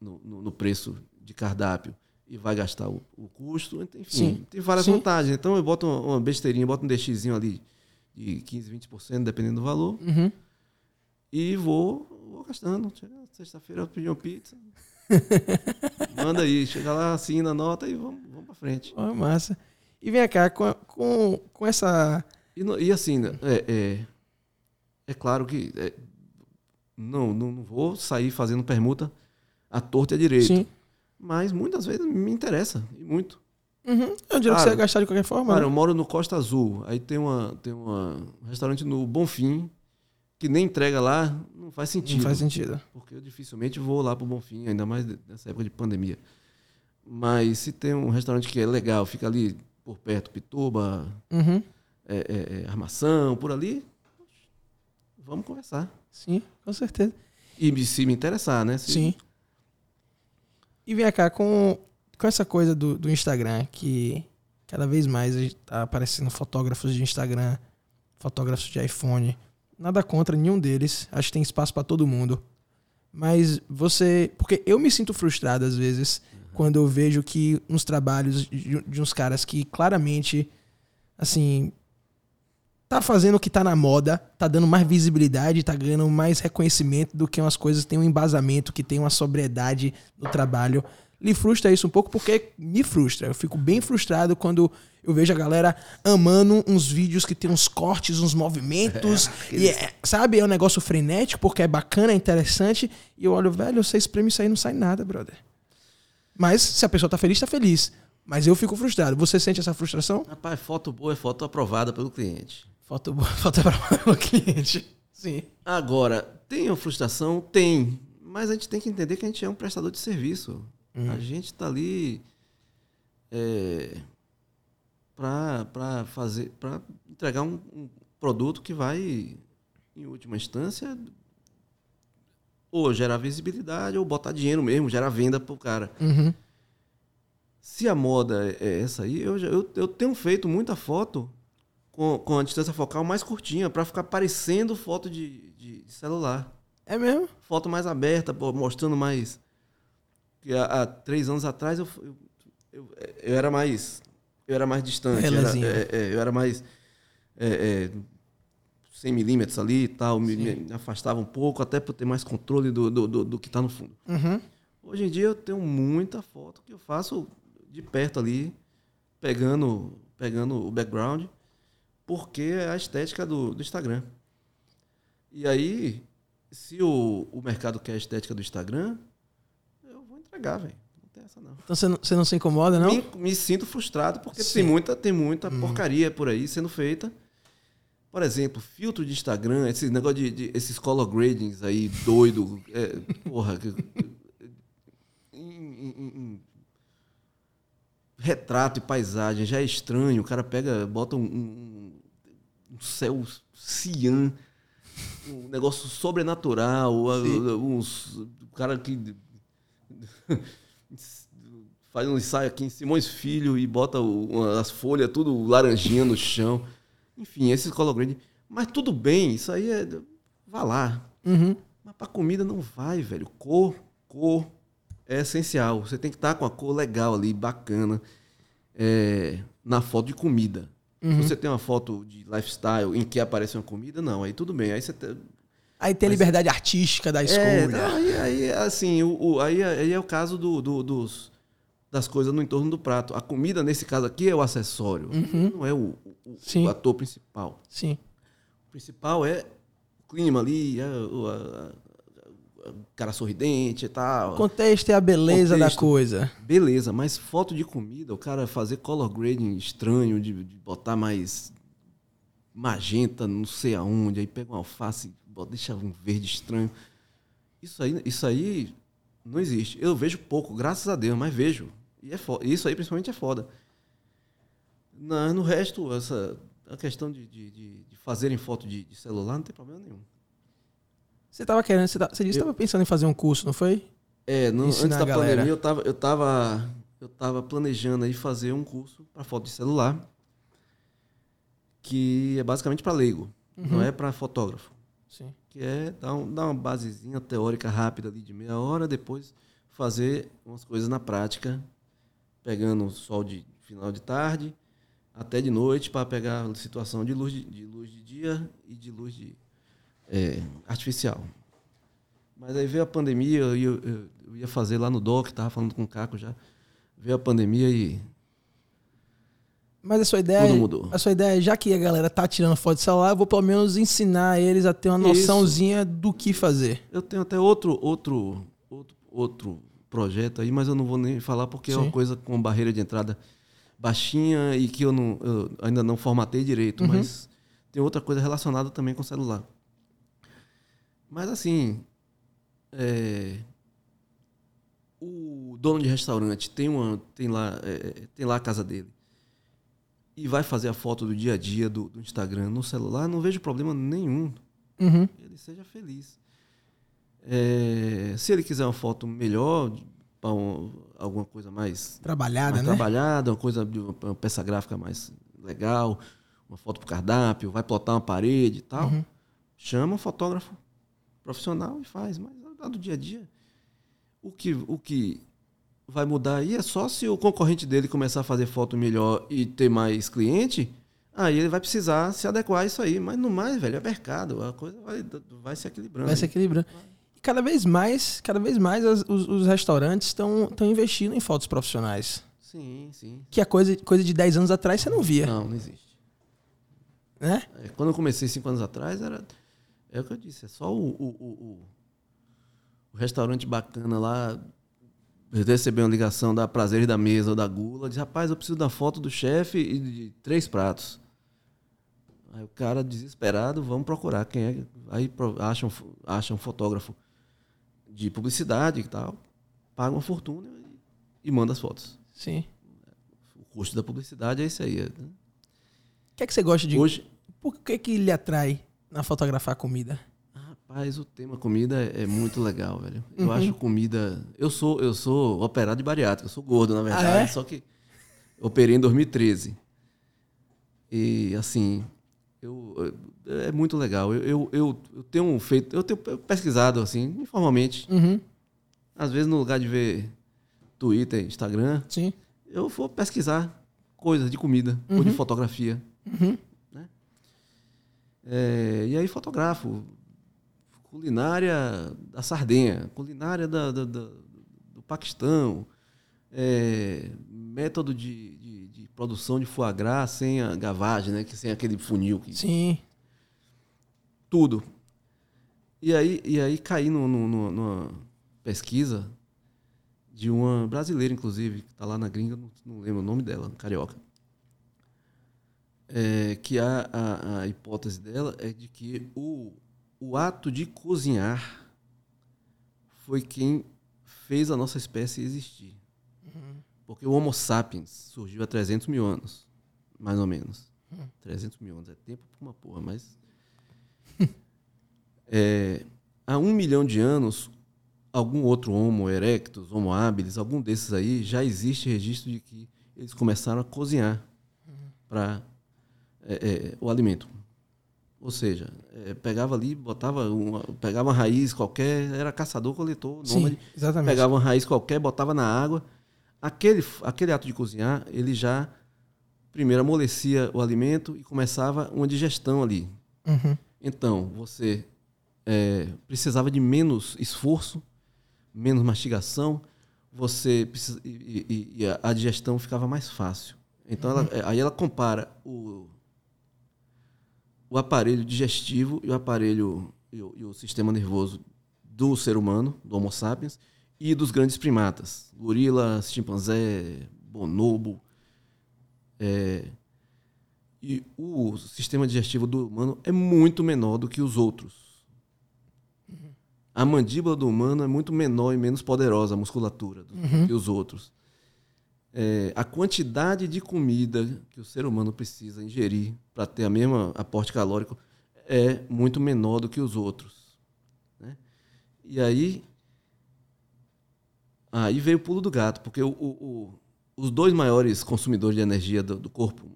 no, no- no preço de cardápio e vai gastar o, o custo. Enfim, Sim. tem várias Sim. vantagens. Então eu boto uma, besteirinha, boto um DXzinho ali de 15, 20%, dependendo do valor, Uhum. e vou, vou gastando. Sexta-feira eu pedi uma pizza. Manda aí, chega lá, assina a nota e vamos, vamos pra frente. Ó, massa. E vem cá, com, com, com essa. E, no- e assim, né, é, é, é claro que é, não, não, não vou sair fazendo permuta à torta e à direita. Sim. Mas muitas vezes me interessa, e muito. Uhum. É um dinheiro que você vai gastar de qualquer forma. Cara, né? eu moro no Costa Azul, aí tem, uma, tem uma, um restaurante no Bonfim, que nem entrega lá, não faz sentido. Não faz sentido. Porque eu dificilmente vou lá pro Bonfim, ainda mais nessa época de pandemia. Mas se tem um restaurante que é legal, fica ali por perto, Pituba, Uhum. é, é, é, Armação, por ali, vamos conversar. Sim, com certeza. E se me interessar, né? Se- Sim. E vem cá, com, com essa coisa do, do Instagram, que cada vez mais a gente tá aparecendo fotógrafos de Instagram, fotógrafos de iPhone. Nada contra nenhum deles. Acho que tem espaço para todo mundo. Mas você. Porque eu me sinto frustrado às vezes quando eu vejo que uns trabalhos de, de uns caras que claramente, assim. Tá fazendo o que tá na moda, tá dando mais visibilidade, tá ganhando mais reconhecimento do que umas coisas que tem um embasamento, que tem uma sobriedade no trabalho. Lhe frustra isso um pouco porque me frustra. Eu fico bem frustrado quando eu vejo a galera amando uns vídeos que tem uns cortes, uns movimentos. É, e é, sabe, é um negócio frenético porque é bacana, é interessante. E eu olho, velho, você espreme isso aí não sai nada, brother. Mas se a pessoa tá feliz, tá feliz. Mas eu fico frustrado. Você sente essa frustração? Rapaz, foto boa é foto aprovada pelo cliente. Foto boa, foto aprovada pelo cliente. Sim. Agora, tem uma frustração? Tem. Mas a gente tem que entender que a gente é um prestador de serviço. Uhum. A gente está ali é, para fazer, para entregar um, um, produto que vai, em última instância, ou gerar visibilidade ou botar dinheiro mesmo, gerar venda para o cara. Uhum. Se a moda é essa aí, eu, eu, eu tenho feito muita foto com, com a distância focal mais curtinha para ficar parecendo foto de, de, de celular. É mesmo? Foto mais aberta, mostrando mais. Que há, há três anos atrás eu, eu, eu, eu, era mais. Eu era mais distante. Era, é, é, eu era mais. É, 100 é, milímetros ali e tal. Me, me, afastava um pouco, até para ter mais controle do, do, do, do que está no fundo. Uhum. Hoje em dia eu tenho muita foto que eu faço de perto ali, pegando, pegando o background, porque é a estética do, do Instagram. E aí se o, o mercado quer a estética do Instagram, entregar, velho. Não tem essa, não. Então você não, você não se incomoda, não? Me, me sinto frustrado porque Sim. tem muita, tem muita hum. porcaria por aí sendo feita. Por exemplo, filtro de Instagram, esse negócio de, de esses color gradings aí, doido. É, porra. em, retrato e paisagem já é estranho. O cara pega, bota um, um, um céu cian um negócio sobrenatural, uns o cara que faz um ensaio aqui em Simões Filho e bota as folhas tudo laranjinha no chão. Enfim, esses color grande. Mas tudo bem, isso aí é. Vá lá. Uhum. Mas pra comida não vai, velho. Cor, cor é essencial. Você tem que estar com a cor legal ali, bacana. É, na foto de comida. Uhum. Se você tem uma foto de lifestyle em que aparece uma comida, não, aí tudo bem. Aí você tem, Aí tem a liberdade mas, artística da é, escolha. É, não, aí, aí, assim, o, o, aí, aí é o caso do, do, dos, das coisas no entorno do prato. A comida, nesse caso aqui, é o acessório. Uhum. Não é o, o, o, ator principal. Sim. O principal é o clima ali, é o, a, a, cara sorridente e tal. O contexto é a beleza contexto, da coisa. Beleza, mas foto de comida, o cara fazer color grading estranho, de, de botar mais magenta, não sei aonde, aí pega uma alface deixa um verde estranho. Isso aí, isso aí não existe. Eu vejo pouco, graças a Deus, mas vejo. E é foda. Isso aí principalmente é foda. Na, no resto, essa, a questão de, de, de fazerem foto de, de, celular não tem problema nenhum. Você estava querendo, você, tá, você disse que estava pensando em fazer um curso, não foi? É, no, antes da pandemia eu estava eu tava, eu tava planejando aí fazer um curso para foto de celular, que é basicamente para leigo, uhum. não é para fotógrafo. Sim. Que é dar, um, dar uma basezinha teórica rápida ali de meia hora, depois fazer umas coisas na prática, pegando o sol de final de tarde até de noite para pegar a situação de luz de, de, luz de dia e de luz de, é, artificial. Mas aí veio a pandemia, eu, eu, eu ia fazer lá no DOC, estava falando com o Caco já. Veio a pandemia e mas a sua ideia, Tudo mudou. a sua ideia, já que a galera tá tirando foto de celular, eu vou pelo menos ensinar eles a ter uma noçãozinha Isso. do que fazer. Eu tenho até outro, outro, outro, outro projeto aí, mas eu não vou nem falar porque Sim. é uma coisa com barreira de entrada baixinha e que eu, não, eu ainda não formatei direito, uhum. mas tem outra coisa relacionada também com celular. Mas assim, é, o dono de restaurante tem uma, tem lá, é, tem lá a casa dele e vai fazer a foto do dia a dia do, do Instagram no celular, não vejo problema nenhum. Uhum. Ele seja feliz. É, se ele quiser uma foto melhor, um, alguma coisa mais trabalhada, mais né? Trabalhada, uma coisa uma peça gráfica mais legal, uma foto pro cardápio, vai plotar uma parede e tal. Uhum. Chama um fotógrafo profissional e faz, mas lá do dia a dia, o que o que vai mudar aí é só se o concorrente dele começar a fazer foto melhor e ter mais cliente, aí ele vai precisar se adequar a isso aí. Mas no mais, velho, é mercado. A coisa vai, vai se equilibrando. Vai se equilibrando. cada vez mais, cada vez mais as- os, os restaurantes estão investindo em fotos profissionais. Sim, sim. Que a coisa, coisa de 10 anos atrás você não via, Não, não existe. né? É, Quando eu comecei cinco anos atrás, era. É o que eu disse, é só o, o, o- o restaurante bacana lá. Eu recebi uma ligação da Prazeres da Mesa ou da Gula, diz, rapaz, eu preciso da foto do chefe e de três pratos. Aí o cara, desesperado, vamos procurar quem é. Aí acham, acham um fotógrafo de publicidade e tal, pagam uma fortuna e, e manda as fotos. Sim. O custo da publicidade é isso aí. né? O que é que você gosta de. Hoje, Por que, que lhe atrai na fotografar comida? Rapaz, o tema comida é é muito legal, velho. Eu Uhum. acho comida. Eu sou, eu sou operado de bariátrica, eu sou gordo, na verdade. Ah, é? Só que operei em 2013. E assim, eu, é muito legal. Eu, eu, eu, eu tenho feito, eu tenho pesquisado assim, informalmente. Uhum. Às vezes no lugar de ver Twitter, Instagram, Sim. eu vou pesquisar coisas de comida ou de fotografia. Uhum. É, e aí fotografo culinária da Sardenha, culinária da, da- da- do Paquistão, é, método de, de- de produção de foie gras sem a gavagem, né, que sem aquele funil, que, Sim. tudo. E aí, e aí caí no, no- no- numa pesquisa de uma brasileira, inclusive, que está lá na gringa, não, não lembro o nome dela, carioca. É, que a, a, a hipótese dela é de que o, o ato de cozinhar foi quem fez a nossa espécie existir. Porque o Homo sapiens surgiu há 300 mil anos, mais ou menos. 300 mil anos é tempo pra uma porra, mas é, há um milhão de anos, algum outro Homo erectus, Homo habilis, algum desses aí, já existe registro de que eles começaram a cozinhar para o alimento. Ou seja, é, pegava ali, botava uma, pegava uma raiz qualquer, era caçador, coletor, Sim, nômade, exatamente. pegava uma raiz qualquer, botava na água. Aquele, aquele ato de cozinhar, ele já primeiro amolecia o alimento e começava uma digestão ali. Uhum. Então, você é, precisava de menos esforço, menos mastigação, você precisa, e, e- e a- digestão ficava mais fácil. Então, ela- é, aí ela compara o, o aparelho digestivo e o aparelho e o, e o sistema nervoso do ser humano, do Homo sapiens, e dos grandes primatas, gorila, chimpanzé, bonobo. é, e o sistema digestivo do humano é muito menor do que os outros. A mandíbula do humano é muito menor e menos poderosa, a musculatura, do Uhum. que os outros. É, a quantidade de comida que o ser humano precisa ingerir para ter a mesma aporte calórico é muito menor do que os outros. né? E aí, aí veio o pulo do gato, porque o- o- o- os dois maiores consumidores de energia do, do corpo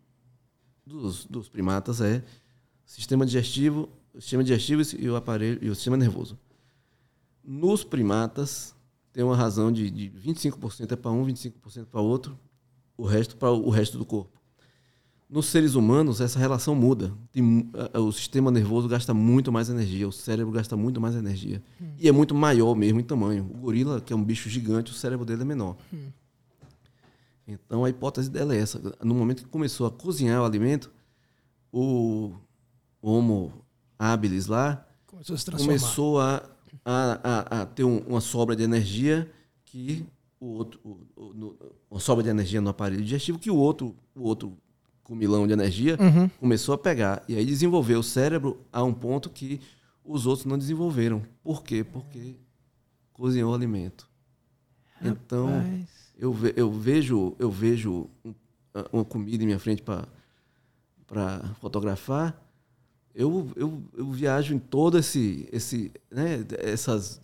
dos, dos primatas é o sistema digestivo, sistema digestivo e o aparelho e o sistema nervoso. Nos primatas tem uma razão de, de 25% é para um, 25% para outro, o resto para o resto do corpo. Nos seres humanos essa relação muda. Tem o sistema nervoso gasta muito mais energia, o cérebro gasta muito mais energia e é muito maior mesmo em tamanho. O gorila, que é um bicho gigante, o cérebro dele é menor. Então a hipótese dela é essa. No momento que começou a cozinhar o alimento, o Homo habilis lá Começou a começou a, a, a, a ter um- uma sobra de energia que o outro, o- o- no- uma sobra de energia no aparelho digestivo que o outro, o outro comilão de energia Uhum. começou a pegar e aí desenvolveu o cérebro a um ponto que os outros não desenvolveram. Por quê? Porque cozinhou o alimento. Então eu, ve- eu vejo eu vejo um- uma comida em minha frente para fotografar eu, eu, eu viajo em todo esse esse né, essas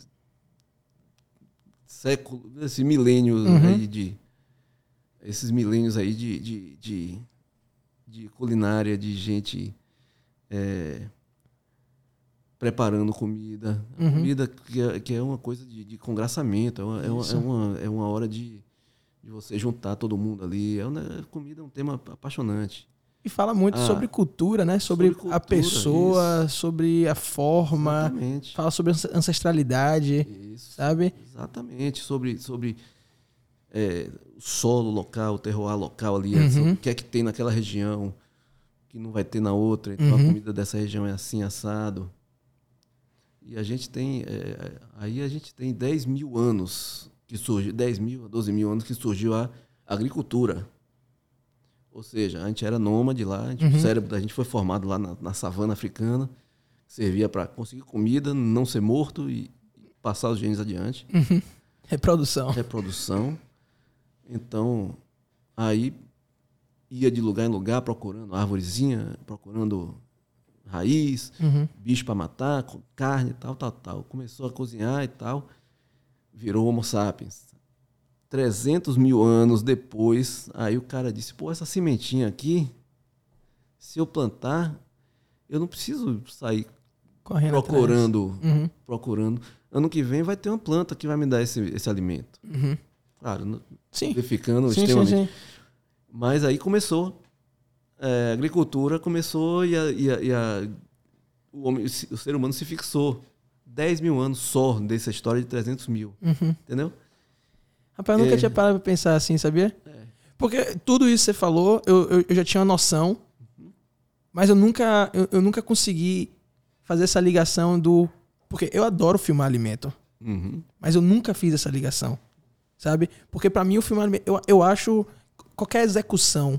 séculos esse milênios Uhum. aí de esses milênios aí de, de, de, de culinária de gente é, preparando comida Uhum. comida que é, que é uma coisa de, de congraçamento é uma, é uma, é uma, é uma hora de, de você juntar todo mundo ali é uma, comida é um tema apaixonante E fala muito Ah, sobre cultura, né? Sobre, sobre cultura, a pessoa, sobre a forma. Exatamente. Fala sobre ance- ancestralidade, Isso. sabe? Exatamente, sobre, sobre é, o solo local, o terroir local ali, Uhum. o que é que tem naquela região que não vai ter na outra. Então Uhum. a comida dessa região é assim, assado. E a gente tem, é, aí a gente tem 10 mil anos que surgiu, 10 mil a 12 mil anos que surgiu a agricultura. Ou seja, a gente era nômade lá, gente- Uhum. o cérebro da gente foi formado lá na, na savana africana, servia para conseguir comida, não ser morto e, passar os genes adiante Reprodução. reprodução. Então, aí ia de lugar em lugar procurando árvorezinha, procurando raiz, Uhum. bicho para matar, carne, tal, tal, tal. Começou a cozinhar e tal, virou Homo sapiens. 300 mil anos depois, aí o cara disse: pô, essa sementinha aqui, se eu plantar, eu não preciso sair Correndo procurando, Uhum. procurando. Ano que vem vai ter uma planta que vai me dar esse, esse alimento. Uhum. Claro, Sim. simplificando Sim, sim, extremamente. sim. Mas aí começou. É, a agricultura começou e, a, e a- e a- o, homem, o ser humano se fixou. 10 mil anos só dessa história de 300 mil. Uhum. Entendeu? Rapaz, eu nunca É. tinha parado pra pensar assim, sabia? É. Porque tudo isso que você falou, eu, eu, eu já tinha uma noção, mas eu nunca, eu, eu nunca consegui fazer essa ligação do. Porque eu adoro filmar alimento, Uhum. mas eu nunca fiz essa ligação, sabe? Porque pra mim o filmar alimento, eu, eu acho qualquer execução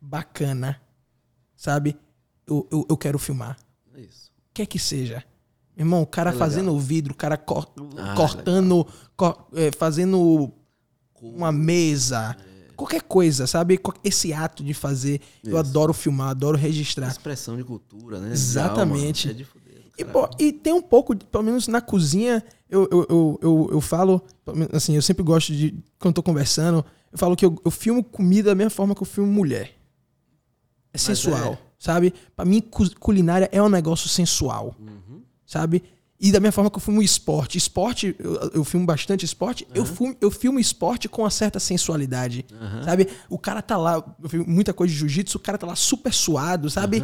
bacana, sabe? Eu, eu, eu quero filmar. É isso. quer que seja. Irmão, o cara É fazendo o vidro, o cara cor- Ah, cortando, co- é, fazendo uma mesa, qualquer coisa, sabe? Esse ato de fazer, eu Isso. adoro filmar, adoro registrar. Expressão de cultura, né? Exatamente. alma. É de fuder, E, pô, e tem um pouco, pelo menos na cozinha, eu, eu, eu, eu, eu falo, assim, eu sempre gosto de, quando eu tô conversando, eu falo que eu, eu filmo comida da mesma forma que eu filmo mulher. É sensual, é. sabe? Pra mim, cu- culinária é um negócio sensual, Uhum. sabe? E da mesma forma que eu filmo esporte. Esporte, eu, eu filmo bastante esporte, eu, filmo, eu filmo esporte com uma certa sensualidade, Aham. sabe? O cara tá lá, eu filmo muita coisa de jiu-jitsu, o cara tá lá super suado, sabe?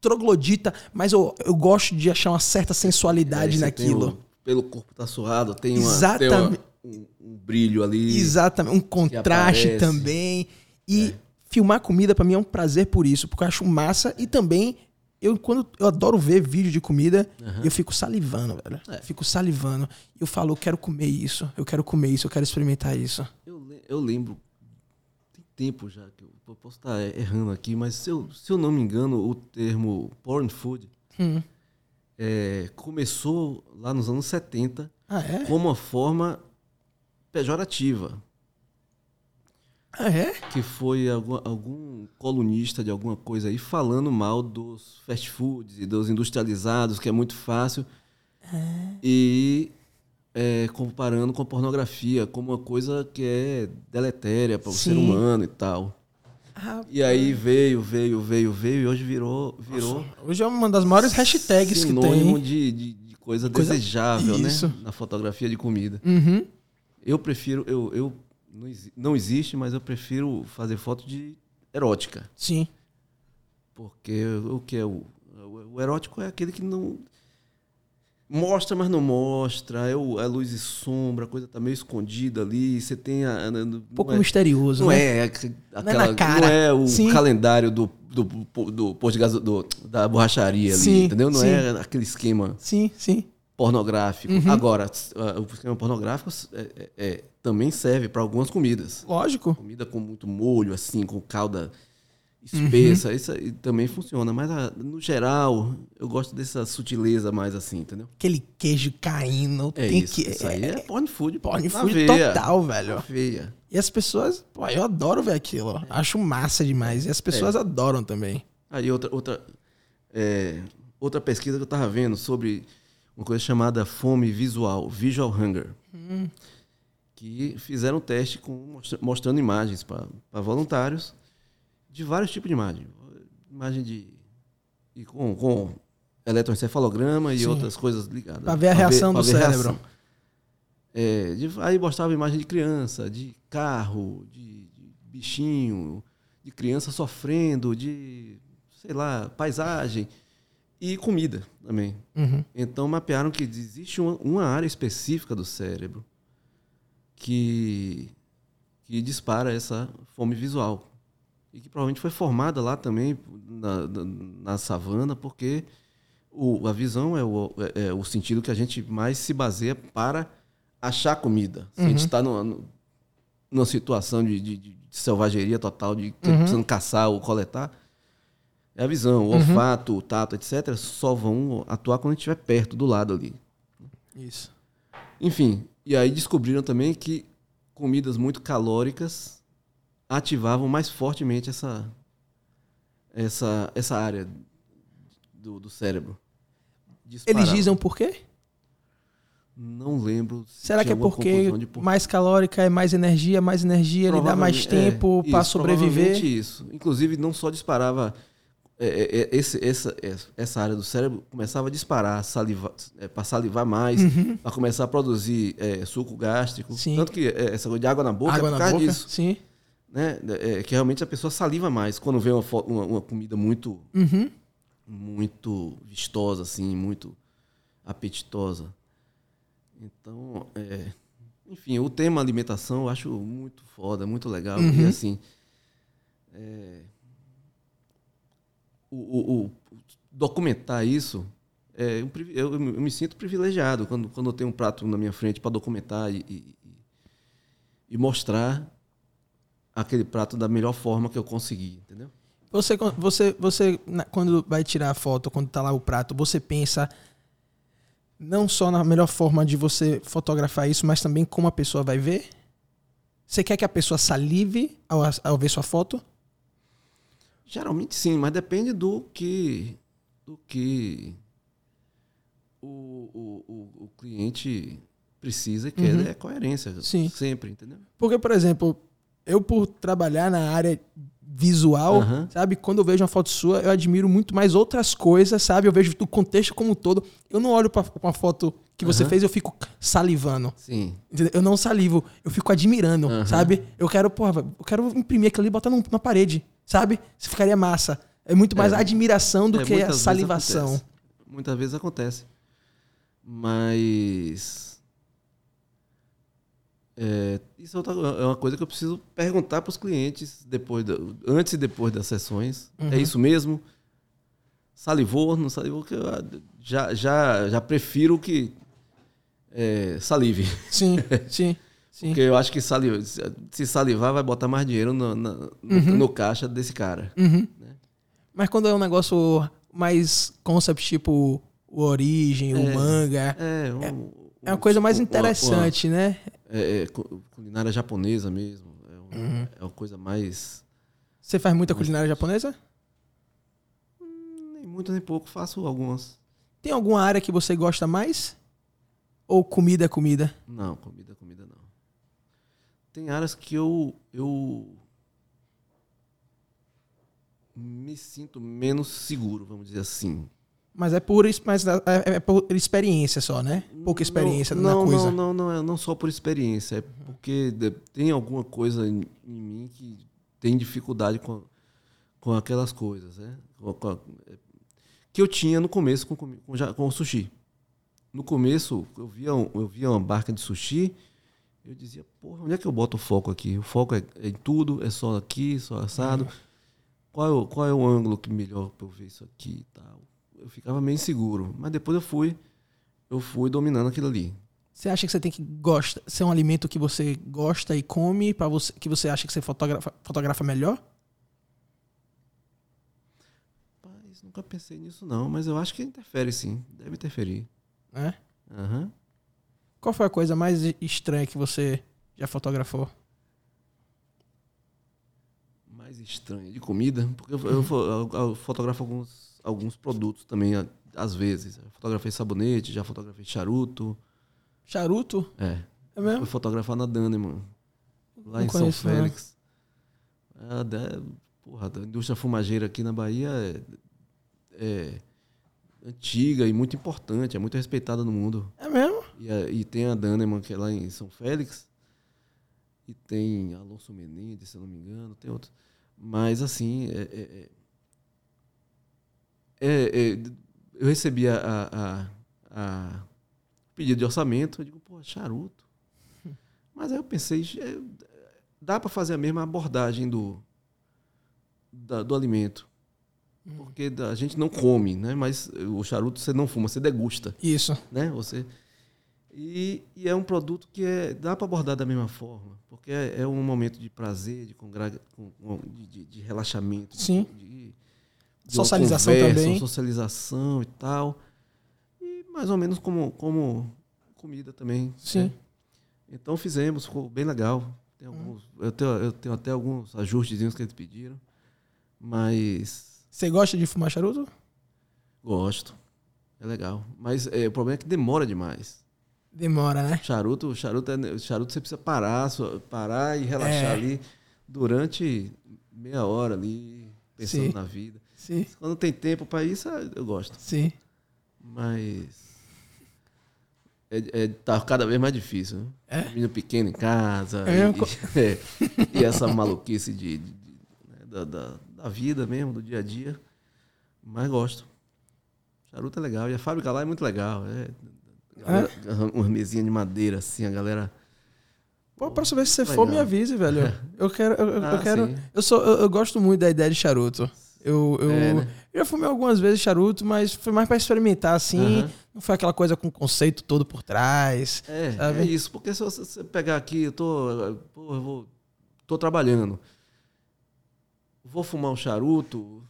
Troglodita, mas eu, eu gosto de achar uma certa sensualidade Aí você tem naquilo. o- pelo corpo tá suado, tem, uma, Exatamente. tem uma- um, um brilho ali. Exatamente, um contraste também. E filmar comida pra mim é um prazer por isso, porque eu acho massa e também eu quando eu adoro ver vídeo de comida, eu fico salivando, velho. É. Fico salivando. Eu falo, eu quero comer isso, eu quero comer isso, eu quero experimentar isso. Eu, eu lembro, tem tempo já que eu, eu posso estar errando aqui, mas se eu, se eu não me engano, o termo porn food Hum. é, começou lá nos anos 70 Ah, é? como uma forma pejorativa, Ah, é? que foi algum, algum colunista de alguma coisa aí falando mal dos fast foods e dos industrializados, que é muito fácil, e é, comparando com a pornografia como uma coisa que é deletéria para o ser humano e tal. Ah, E aí veio, veio, veio, veio, e hoje virou, virou hoje é uma das maiores hashtags que tem. de, de, de coisa, Coisa- desejável, Isso. né? Na fotografia de comida. Uhum. Eu prefiro, eu, eu não, não existe, mas eu prefiro fazer foto de erótica. Sim. Porque o que é o, o, erótico é aquele que não mostra, mas não mostra. É o, a luz e sombra, a coisa tá meio escondida ali. Você tem a, não Um pouco é, misterioso, não né? é aqu- aquela, na cara. não é o Sim. calendário do do, do, posto de gaso, do, da borracharia ali, Sim, entendeu? Não sim. é aquele esquema Sim, sim. pornográfico. Uhum. Agora, uh, o esquema pornográfico é, é- é- também serve para algumas comidas. Lógico. Comida com muito molho, assim, com calda espessa, isso aí também funciona. Mas, ah, no geral, eu gosto dessa sutileza mais assim, entendeu? Aquele queijo caindo. É tem isso. que. Isso aí é porn food. porn food veia. total, velho. Na veia. E as pessoas, pô, eu adoro ver aquilo. Acho massa demais. E as pessoas É. adoram também. Aí outra, outra, é, outra pesquisa que eu tava vendo sobre uma coisa chamada fome visual, visual hunger. Que fizeram um teste com, mostra- mostrando imagens para voluntários de vários tipos de imagem. Imagem de. E com, com eletroencefalograma e Sim. outras coisas ligadas. Pra ver a reação pra do ver cérebro. É, de- aí mostrava imagem de criança, de carro, de, de bichinho, de criança sofrendo, de, sei lá, paisagem e comida também. Uhum. Então mapearam que existe uma, uma área específica do cérebro que, que dispara essa fome visual. E que provavelmente foi formada lá também na, na, na savana, porque o, a visão é o, é, é o sentido que a gente mais se baseia para achar comida. Se a gente Uhum. está numa, numa situação de, de- de selvageria total, de ter- Uhum. precisando caçar ou coletar, é a visão, o Uhum. olfato, o tato, etc., só vão atuar quando a gente estiver perto, do lado ali. Isso. Enfim, e aí descobriram também que comidas muito calóricas ativavam mais fortemente essa, essa, essa área do, do cérebro. Eles dizem por quê? Não lembro. se Será que é porque por- mais calórica é mais energia, mais energia ele dá mais Provavelmente- tempo é, para sobreviver? isso. Inclusive, não só disparava. É, é, é, esse, essa, essa- área do cérebro começava a disparar, saliva, é, para salivar mais, Uhum. para começar a produzir é, suco gástrico. Sim. Tanto que é, essa coisa de água na boca Água é por causa boca? disso. Sim. Né? É, que realmente a pessoa saliva mais quando vê uma, uma, uma comida muito, Uhum. muito vistosa, assim, muito apetitosa. Então, enfim, o tema alimentação eu acho muito foda, muito legal. Uhum. E assim, é, o, o- o- documentar isso, é privi- eu, eu me sinto privilegiado quando, quando eu tenho um prato na minha frente para documentar e, e- e- mostrar aquele prato da melhor forma que eu consegui, entendeu? Você, você, você quando vai tirar a foto, quando tá lá o prato, você pensa não só na melhor forma de você fotografar isso, mas também como a pessoa vai ver? Você quer que a pessoa salive ao, ao ver sua foto? Geralmente sim, mas depende do que do que o, o, o, o cliente precisa e quer. Uhum. É coerência. Sim. Sempre, entendeu? Porque, por exemplo, eu por trabalhar na área visual, Aham. sabe? Quando eu vejo uma foto sua, eu admiro muito mais outras coisas, sabe? Eu vejo o contexto como um todo. Eu não olho pra uma foto que você Aham. fez eu fico salivando. Sim. Eu não salivo, eu fico admirando, Aham. sabe? Eu quero, porra, eu quero imprimir aquilo ali e botar na parede, sabe? Isso ficaria massa. É muito mais É. admiração do É, que a vezes salivação. acontece. Muitas vezes acontece. Mas. é, isso é é uma coisa que eu preciso perguntar para os clientes depois da- antes e depois das sessões. Uhum. É isso mesmo? Salivou, não salivou? Que ah, já, já, já prefiro que é, salive. Sim, sim, sim. Porque eu acho que se salivar, vai botar mais dinheiro no, no- Uhum. no caixa desse cara. Uhum. né? Mas quando é um negócio mais concept, tipo o Origem, o É. Manga, É, um- é uma coisa mais uma- uma- interessante, né? é, é, cu- culinária japonesa mesmo. É, um- Uhum. é uma coisa mais. Você faz muita culinária japonesa? Nem muito nem pouco, faço algumas. Tem alguma área que você gosta mais? Ou comida é comida? Não, comida. Tem áreas que eu. eu me sinto menos seguro, vamos dizer assim. Mas é por, mas é, é por experiência só, né? Pouca experiência não, na não, coisa. Não, não, não, é não só por experiência, é porque tem alguma coisa em, em mim que tem dificuldade com, com aquelas coisas, né? Com- com é, que eu tinha no começo com, com, ja- com o sushi. No começo, eu via, eu via uma barca de sushi, eu dizia, porra, onde é que eu boto o foco aqui? O foco é, é em tudo, é só aqui, só assado. Qual, é o, qual é o ângulo que melhor para eu ver isso aqui e tal? Eu ficava meio inseguro, mas depois eu fui eu fui dominando aquilo ali. Você acha que você tem que gosta, ser um alimento que você gosta e come para você que você acha que você fotografa, fotografa melhor? Rapaz, nunca pensei nisso não, mas eu acho que interfere sim, deve interferir. Né? Aham. Qual foi a coisa mais estranha que você já fotografou? Mais estranha de comida, porque eu, eu eu- eu fotografo alguns, alguns produtos também, às vezes. Eu fotografei sabonete, já fotografei charuto. Charuto? É. É mesmo? Fui fotografar na Dahnemann, lá Não em São não. Félix. A, da- porra, a indústria fumageira aqui na Bahia é, é antiga e muito importante, é muito respeitada no mundo. É mesmo? E, a- e tem a Dahnemann, que é lá em São Félix. E tem Alonso Menezes, se eu não me engano. Tem outros. Mas, assim, é, é, é, é eu recebi a, a, a, pedido de orçamento, eu digo, pô, charuto. Mas aí eu pensei, é, dá para fazer a mesma abordagem do, da, do alimento. Hum. Porque a gente não come, né? Mas o charuto você não fuma, você degusta. Isso. Né? Você e, e é um produto que é, dá para abordar da mesma forma, porque é, é, um momento de prazer, de, congra, de, de relaxamento, Sim. de, de socialização conversa, também, socialização e tal, e mais ou menos como como comida também. Sim. Né? Então fizemos, ficou bem legal. Tem alguns, hum. eu, tenho, eu tenho até alguns ajustes que eles pediram, mas você gosta de fumar charuto? Gosto. É legal. Mas é, o problema é que demora demais. Demora, né? Charuto, charuto, é, charuto você precisa parar, parar e relaxar é. ali durante meia hora ali, pensando Sim. na vida. Sim. Quando tem tempo para isso, eu gosto. Sim. Mas é, é, tá cada vez mais difícil. Né? É? Menino pequeno em casa. É e, é, e, essa maluquice de, de, de né, da, da, da, vida mesmo, do dia a dia. Mas gosto. Charuto é legal. E a fábrica lá é muito legal. É, galera, Uma mesinha de madeira, assim, a galera. Pô, pra saber se você legal. for, me avise, velho. Eu quero. Eu, ah, eu quero. Eu, sou, eu, eu, gosto muito da ideia de charuto. Eu, eu, é, né? eu já fumei algumas vezes charuto, mas foi mais para experimentar, assim. Não foi aquela coisa com conceito todo por trás. É, sabe? é isso. Porque se você pegar aqui, eu tô. Pô, eu vou, tô trabalhando. Vou fumar um charuto.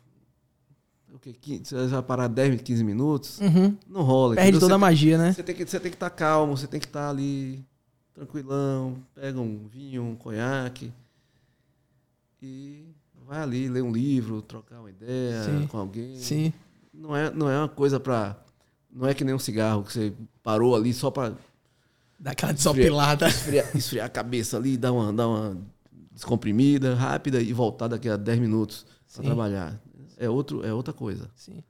O que, você vai parar 10, 15 minutos? Uhum. Não rola. Perde entendeu? toda a magia, né? Você tem, que, você tem que estar tá calmo, você tem que estar tá ali tranquilão. Pega um vinho, um conhaque. E vai ali ler um livro, trocar uma ideia Sim. com alguém. Sim. Não é, não é uma coisa para não é que nem um cigarro que você parou ali só para dar aquela desopilada, esfriar, esfriar, a cabeça ali, dar uma, dar uma descomprimida rápida e voltar daqui a 10 minutos para trabalhar. É outro, é outra coisa. Sim.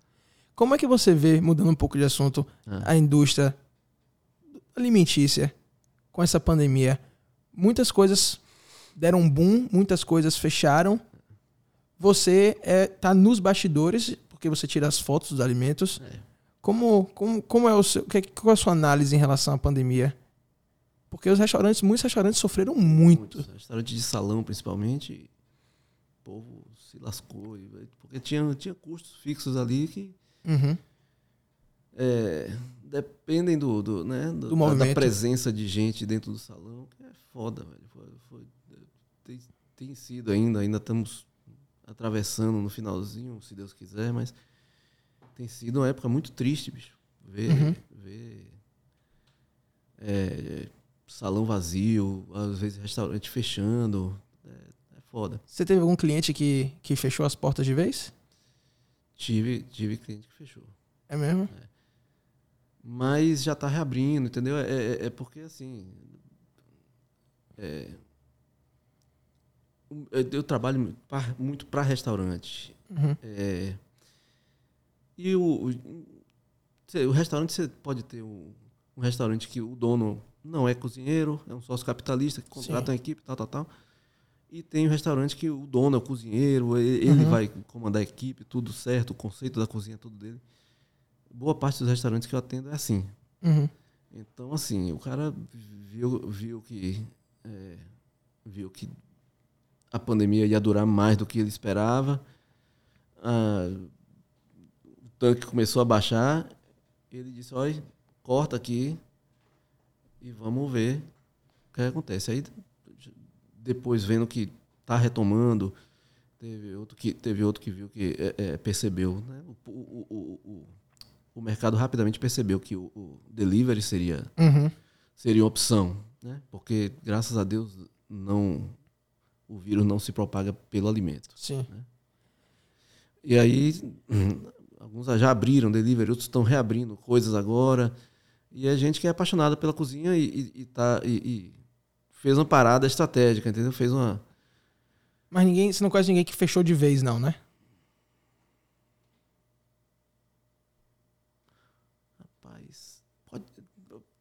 Como é que você vê, mudando um pouco de assunto, ah. a indústria alimentícia com essa pandemia? Muitas coisas deram um boom, muitas coisas fecharam. Você é, tá nos bastidores, porque você tira as fotos dos alimentos. É. Como, como, como é o seu, qual é a sua análise em relação à pandemia? Porque os restaurantes, muitos restaurantes sofreram muito. Muitos, restaurantes de salão, principalmente, o povo se lascou. Porque tinha, tinha custos fixos ali que uhum. é, dependem do, do, né, do, do da, da, presença de gente dentro do salão, que é foda, velho. Foi, foi, tem, tem sido ainda, ainda estamos atravessando no finalzinho, se Deus quiser, mas tem sido uma época muito triste, bicho. Ver, uhum. ver é, salão vazio, às vezes restaurante fechando. Foda. Você teve algum cliente que, que fechou as portas de vez? Tive, tive cliente que fechou. É mesmo? É. Mas já está reabrindo, entendeu? É, é, é porque assim. É, eu trabalho muito para restaurante. Uhum. É, e o, o, o restaurante, você pode ter um, um, restaurante que o dono não é cozinheiro, é um sócio capitalista que contrata Sim. uma equipe, tal, tal, tal. E tem um restaurante que o dono é o cozinheiro, ele uhum. vai comandar a equipe, tudo certo, o conceito da cozinha, tudo dele. Boa parte dos restaurantes que eu atendo é assim. Uhum. Então, assim, o cara viu, viu que. É, viu que a pandemia ia durar mais do que ele esperava. Ah, tanque começou a baixar, ele disse, olha, corta aqui e vamos ver o que acontece. Aí depois vendo que está retomando, teve outro que, teve outro que viu que é, é, percebeu, né? O, o, o, o, mercado rapidamente percebeu que o, o delivery seria, uhum. seria uma opção, né? Porque graças a Deus não o vírus não se propaga pelo alimento. Sim. Né? E aí Alguns já abriram delivery, outros estão reabrindo coisas agora. E a gente que é apaixonada pela cozinha e, e, e tá, e, e, fez uma parada estratégica, entendeu? Fez uma. Mas ninguém, você não conhece ninguém que fechou de vez, não, né? Rapaz, pode,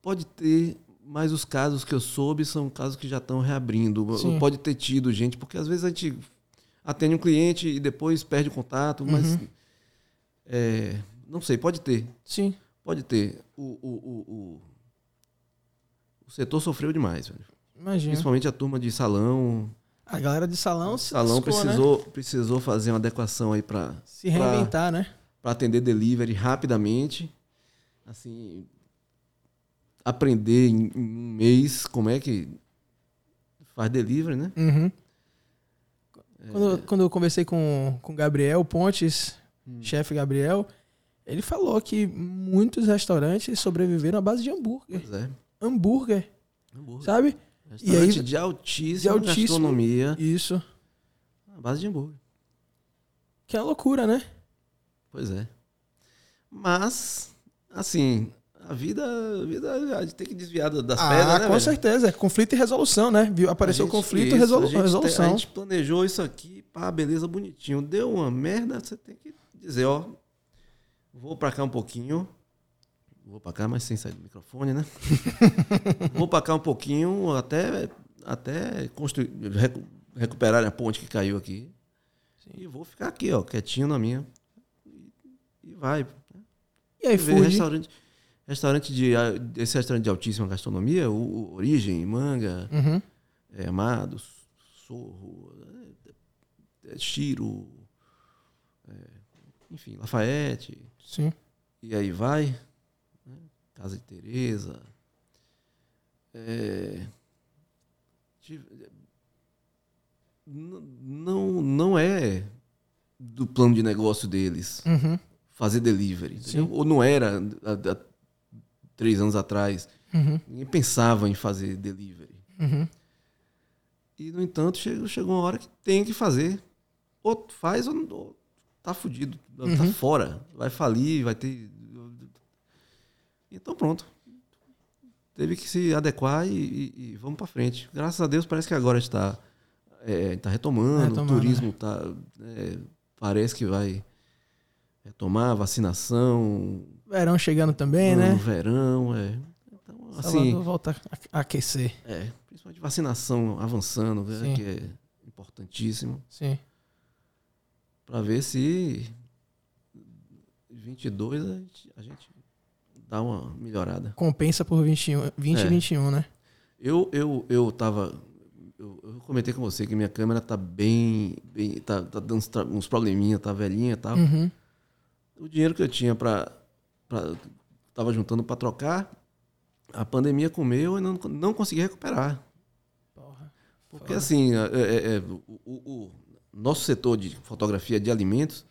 pode ter, mas os casos que eu soube são casos que já estão reabrindo. Sim. Pode ter tido gente, porque às vezes a gente atende um cliente e depois perde o contato, mas é, não sei, pode ter, Sim. pode ter. O, o, o, o, o setor sofreu demais, velho. Imagina. principalmente a turma de salão. A galera de salão se salão lascou, né? precisou, precisou fazer uma adequação aí para se reinventar, né? para atender delivery rapidamente. Assim, aprender em, um mês como é que faz delivery, né? Uhum. É. Quando, quando eu conversei com com o Gabriel Pontes, Hum. chefe Gabriel, ele falou que muitos restaurantes sobreviveram à base de hambúrguer. Pois é. Hambúrguer, Hambúrguer. sabe? Restaurante aí- de altíssima de altíssimo- gastronomia. Isso. A base de hambúrguer. Que é loucura, né? Pois é. Mas, assim, a vida, a vida a gente tem que desviar da- das ah, pedras, né? com velho? certeza. É conflito e resolução, né? Viu? Apareceu gente- conflito e resolu- resolução. a gente planejou isso aqui, pá, beleza, bonitinho. Deu uma merda, você tem que dizer, ó, vou pra cá um pouquinho. Vou pra cá, mas sem sair do microfone, né? vou pra cá um pouquinho até, até construir, recu- recuperar a ponte que caiu aqui. E vou ficar aqui, ó, quietinho na minha. E, e vai. E aí, Food? restaurante, restaurante de, esse restaurante de altíssima gastronomia, o, o Origem, Manga, Uhum. é, Amados, Sorro, é, é, Chiro, é, enfim, Lafayette, Sim. e aí vai, né? Casa de Tereza. É, não, não é do plano de negócio deles Uhum. fazer delivery. Ou não era há, há três anos atrás. Uhum. Ninguém pensava em fazer delivery. Uhum. E, no entanto, chegou, chegou uma hora que tem que fazer. Ou faz ou, ou tá fudido. Tá Uhum. fora. Vai falir, vai ter. Então pronto. Teve que se adequar e, e- e vamos para frente. Graças a Deus parece que agora está é, tá retomando, Retomando, o turismo tá, é, parece que vai retomar, vacinação, Verão chegando também, né? verão. É. Então, assim, Salvador volta a aquecer. é, principalmente vacinação avançando, né, Sim. que é importantíssimo, Sim. para ver se 22 a gente, a gente dá uma melhorada. Compensa por 21, 20 e É. 21, né? Eu eu eu tava eu, eu comentei com você que minha câmera tá bem, bem tá, tá dando uns, uns probleminha, tá velhinha, e tal. Uhum. O dinheiro que eu tinha para tava juntando para trocar, a pandemia comeu e não não consegui recuperar. Porra. Porque assim, é, é, é, o, o- o nosso setor de fotografia de alimentos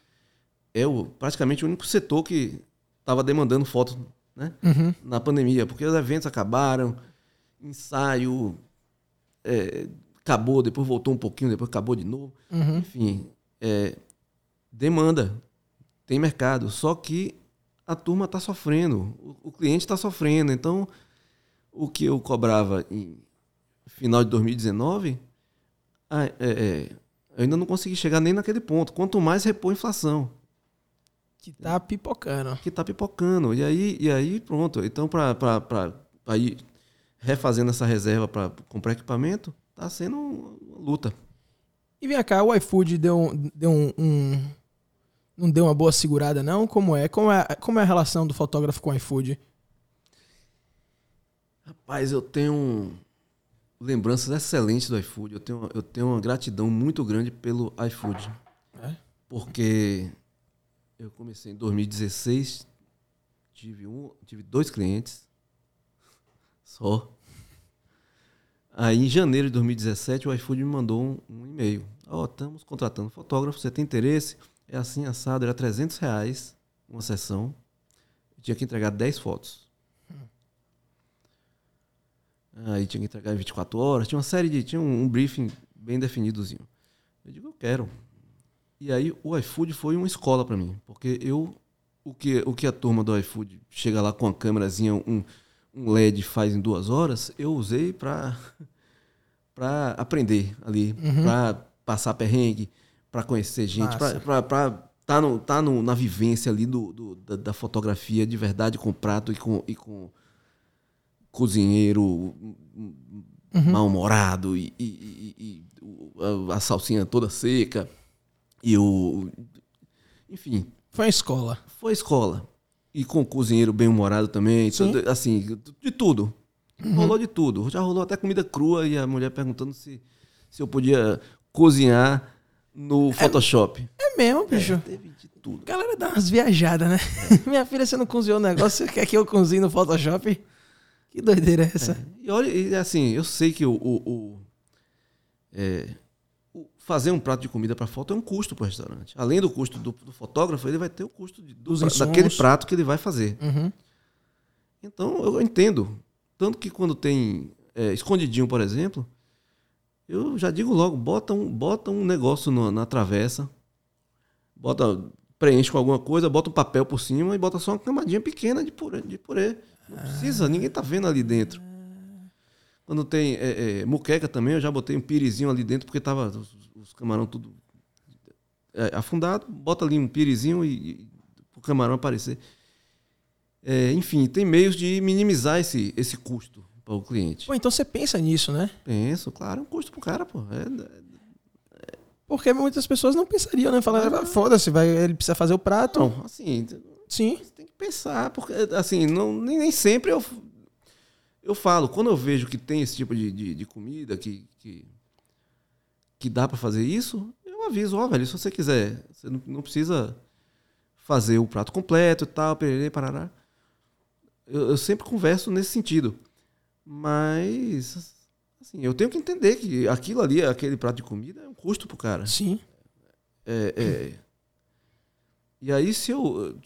é o, praticamente o único setor que estava demandando fotos né, Uhum. na pandemia, porque os eventos acabaram, ensaio é, acabou, depois voltou um pouquinho, depois acabou de novo. Uhum. Enfim, é, demanda, tem mercado, só que a turma está sofrendo, o, o cliente está sofrendo. Então, o que eu cobrava em final de 2019, ah, é, é, eu ainda não consegui chegar nem naquele ponto. Quanto mais repor a inflação, Que tá pipocando. que está pipocando. E aí, e aí pronto. Então, para ir refazendo essa reserva para comprar equipamento, está sendo uma luta. E vem cá, o iFood deu, um- deu um, um- Não deu uma boa segurada, não? Como é? Como é, como é a relação do fotógrafo com o iFood? Rapaz, eu tenho lembranças excelentes do iFood. Eu tenho, eu tenho uma gratidão muito grande pelo iFood. É? Porque eu comecei em 2016, tive, um, tive dois clientes só. Aí em janeiro de 2017 o iFood me mandou um, um e-mail. Ó, estamos contratando fotógrafo, você tem interesse? É assim, assado, era 300 reais uma sessão. Tinha que entregar 10 fotos. Aí tinha que entregar em 24 horas, tinha uma série de. Tinha um, um briefing bem definidozinho. Eu digo, eu quero. E aí o iFood foi uma escola para mim, porque eu. O que, o que a turma do iFood chega lá com a câmerazinha, um, um LED faz em duas horas, eu usei para para aprender ali, Uhum. para passar perrengue, para conhecer gente, Massa. para tá, no, tá no, na vivência ali do, do- da, da fotografia de verdade com prato e com, e com cozinheiro mal-humorado e, e- e- e a salsinha toda seca. E o. Enfim, Foi uma escola. foi escola. E com o cozinheiro bem-humorado também. Sim. assim, de tudo. Rolou de tudo. Já rolou até comida crua e a mulher perguntando se, se eu podia cozinhar no Photoshop. É mesmo, bicho. Teve de tudo. A galera dá umas viajadas, né? Minha filha, você não cozinhou o negócio, você quer que eu cozinhe no Photoshop? Que doideira é essa? E olha, e assim, eu sei que o, o- o- é, o fazer um prato de comida para foto é um custo para o restaurante. Além do custo do, do fotógrafo, ele vai ter o custo de- do pra- daquele prato que ele vai fazer. Uhum. Então eu entendo. Tanto que quando tem é, escondidinho, por exemplo, eu já digo logo, bota um, bota um negócio no- na travessa, bota, preenche com alguma coisa, bota um papel por cima e bota só uma camadinha pequena de purê. De purê. Não precisa, ninguém tá vendo ali dentro. Quando tem é, é, muqueca também, eu já botei um pirizinho ali dentro, porque tava os, camarão tudo é, afundado, bota ali um pirizinho e, e o camarão aparecer. É, enfim, tem meios de minimizar esse, esse custo para o cliente. Pô, então você pensa nisso, né? Penso, claro, é um custo pro cara, pô. É, Porque muitas pessoas não pensariam, né? Falar, "Ah, foda-se, vai, ele precisa fazer o prato. não, assim, Sim. você tem que pensar, porque assim, não, nem, nem sempre eu, eu falo, quando eu vejo que tem esse tipo de, de, de comida que, que, que dá para fazer isso, eu aviso, ó, velho, se você quiser, você não, não precisa fazer o prato completo e tal, pererê, parará. Eu, eu sempre converso nesse sentido. Mas, assim, eu tenho que entender que aquilo ali, aquele prato de comida, é um custo pro cara. Sim. É, é. E aí, se eu.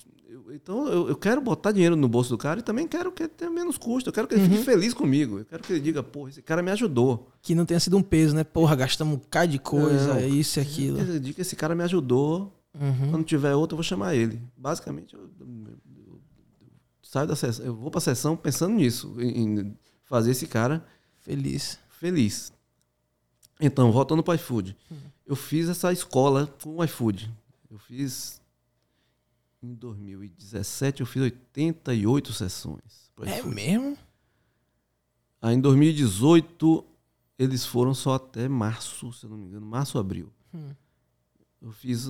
Então, eu, eu quero botar dinheiro no bolso do cara e também quero que ele tenha menos custo. Eu quero que ele fique feliz comigo. Eu quero que ele diga, pô, esse cara me ajudou. Que não tenha sido um peso, né? Porra, gastamos um bocado de coisa, Não. isso e aquilo. Ele diga que esse cara me ajudou. Uhum. Quando tiver outro, eu vou chamar ele. Basicamente, eu, eu- saio da sessão. Eu vou pra sessão pensando nisso, em, fazer esse cara Feliz. feliz. Então, voltando para o iFood. Eu fiz essa escola com o iFood. Eu fiz. Em 2017, eu fiz 88 sessões. É iFood. mesmo? Aí em 2018, eles foram só até março, se eu não me engano, março, abril. Hum. Eu fiz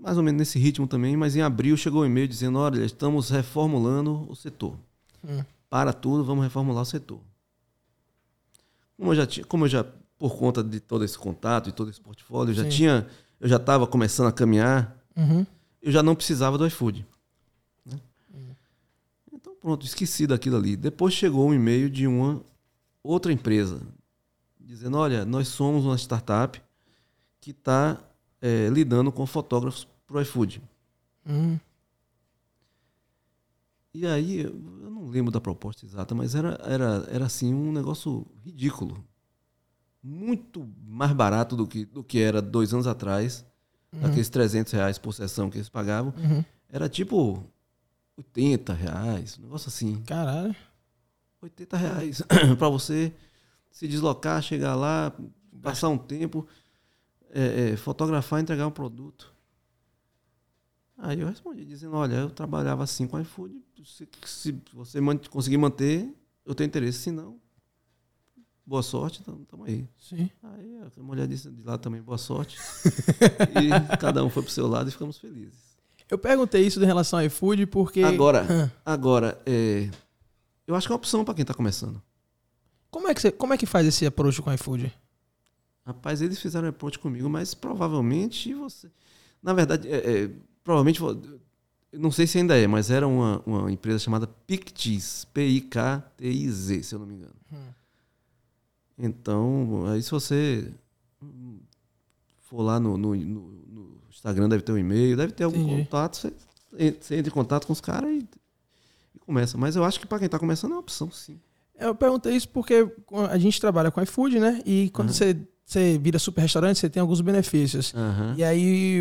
mais ou menos nesse ritmo também, mas em abril chegou um e-mail dizendo: olha, estamos reformulando o setor. Hum. Para tudo, vamos reformular o setor. Como eu já tinha, como eu já, por conta de todo esse contato e todo esse portfólio, eu já Sim. tinha, eu já estava começando a caminhar, Uhum. Eu já não precisava do iFood. né? Então pronto, esqueci daquilo ali. Depois chegou um e-mail de uma outra empresa dizendo: olha, nós somos uma startup que está lidando com fotógrafos para o iFood. Hum. E aí, eu eu não lembro da proposta exata, mas era, era, era assim um negócio ridículo. Muito mais barato do que, do que era dois anos atrás, aqueles 300 reais por sessão que eles pagavam. Uhum. Era tipo 80 reais, um negócio assim. Caralho. 80 reais para você se deslocar, chegar lá, passar um tempo, é, é, fotografar, entregar um produto. Aí eu respondi dizendo, olha, eu trabalhava assim com iFood, se, se você conseguir manter, eu tenho interesse, se não, boa sorte, então tamo aí. Sim. Aí a mulher disse de lá também, boa sorte. e cada um foi pro seu lado e ficamos felizes. Eu perguntei isso em relação ao iFood porque. Agora, agora, é, eu acho que é uma opção para quem está começando. Como é, que você, como é que faz esse approach com o iFood? Rapaz, eles fizeram approach comigo, mas provavelmente você. Na verdade, é, é, provavelmente. Não sei se ainda é, mas era uma, uma empresa chamada Pictiz. P-I-K-T-I-Z, se eu não me engano. Hum. Então, aí se você for lá no, no- no- no Instagram, deve ter um e-mail, deve ter algum Entendi. contato. Você, você entra em contato com os caras e, e começa. Mas eu acho que para quem está começando é uma opção, sim. Eu perguntei isso porque a gente trabalha com iFood, né? E quando Uhum. você, você vira super restaurante, você tem alguns benefícios. Aham. E aí,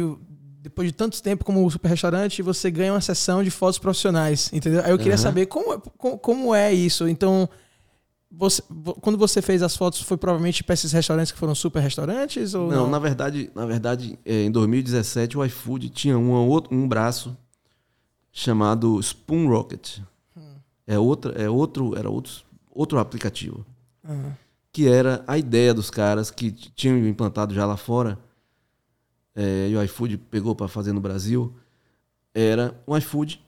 depois de tanto tempo como super restaurante, você ganha uma sessão de fotos profissionais, entendeu? Aí eu queria Aham. saber como, como, como é isso. Então, você, vo- quando você fez as fotos, foi provavelmente para esses restaurantes que foram super restaurantes? Ou Não, não, na verdade, na verdade, é, em 2017 o iFood tinha uma outra- um braço chamado Spoon Rocket. É outra, é outro, era outro, outro aplicativo Ah, que era a ideia dos caras que tinham implantado já lá fora é, e o iFood pegou para fazer no Brasil, era um iFood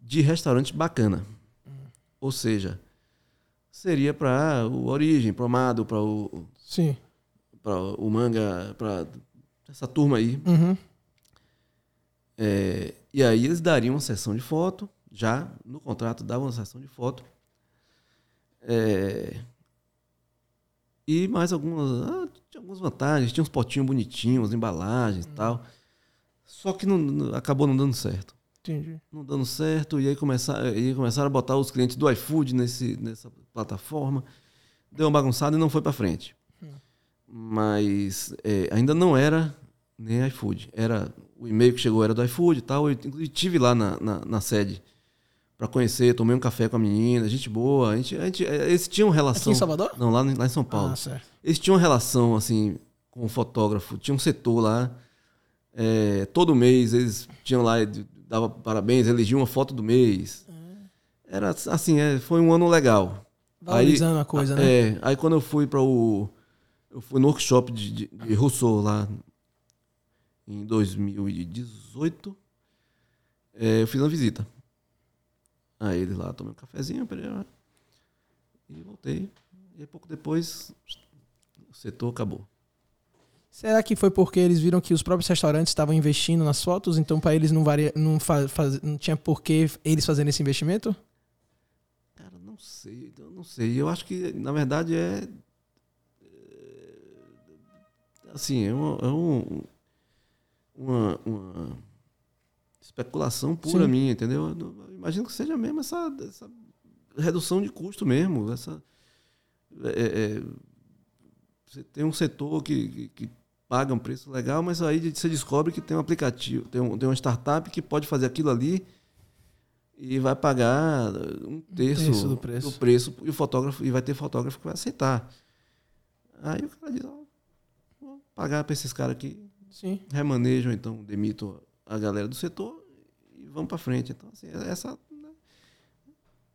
de restaurante bacana. Ou seja, seria para o Origem, para o Amado, para o, Sim. para o Manga, para essa turma aí. Uhum. É, e aí eles dariam uma sessão de foto, já no contrato davam uma sessão de foto. É, e mais algumas, ah, tinha algumas vantagens, tinha uns potinhos bonitinhos, embalagens e tal. Só que não- acabou não dando certo. Entendi. Não dando certo, e aí, começar, e aí começaram a botar os clientes do iFood nesse, nessa plataforma. Deu uma bagunçada e não foi para frente. Mas é, ainda não era nem iFood. Era, o e-mail que chegou era do iFood e tal. Eu inclusive tive lá na, na, na sede para conhecer, tomei um café com a menina, gente boa. A gente, a gente, é, eles tinham Aqui relação. em Salvador? Não, lá, em- lá em São Paulo. Ah, certo. Eles tinham relação, assim, com o fotógrafo. Tinha um setor lá. É, todo mês eles tinham lá, dava parabéns, elegiam uma foto do mês. Era assim, é, foi um ano legal. Valorizando a coisa, né? É, aí quando eu fui para o. Eu fui no workshop de, de, de Rousseau lá em 2018. é, eu fiz uma visita. Aí ele lá, tomei um cafezinho, e voltei. E aí, pouco depois, o setor acabou. Será que foi porque eles viram que os próprios restaurantes estavam investindo nas fotos, então para eles não, varia, não, fa- faz- não tinha por que eles fazerem esse investimento? Cara, não sei, eu não sei. Eu acho que, na verdade, é. é, Assim, é, uma, é um- uma, uma especulação pura Sim. minha, entendeu? Eu imagino que seja mesmo essa, essa redução de custo mesmo. Essa, é- é, você tem um setor que, que, que paga um preço legal, mas aí você descobre que tem um aplicativo, tem, um, tem uma startup que pode fazer aquilo ali e vai pagar um terço, terço do preço. preço e o fotógrafo e vai ter fotógrafo que vai aceitar. Aí o cara diz, ó, vou pagar para esses caras aqui, Sim. remanejam então, demito a galera do setor e vamos para frente. Então assim, essa né,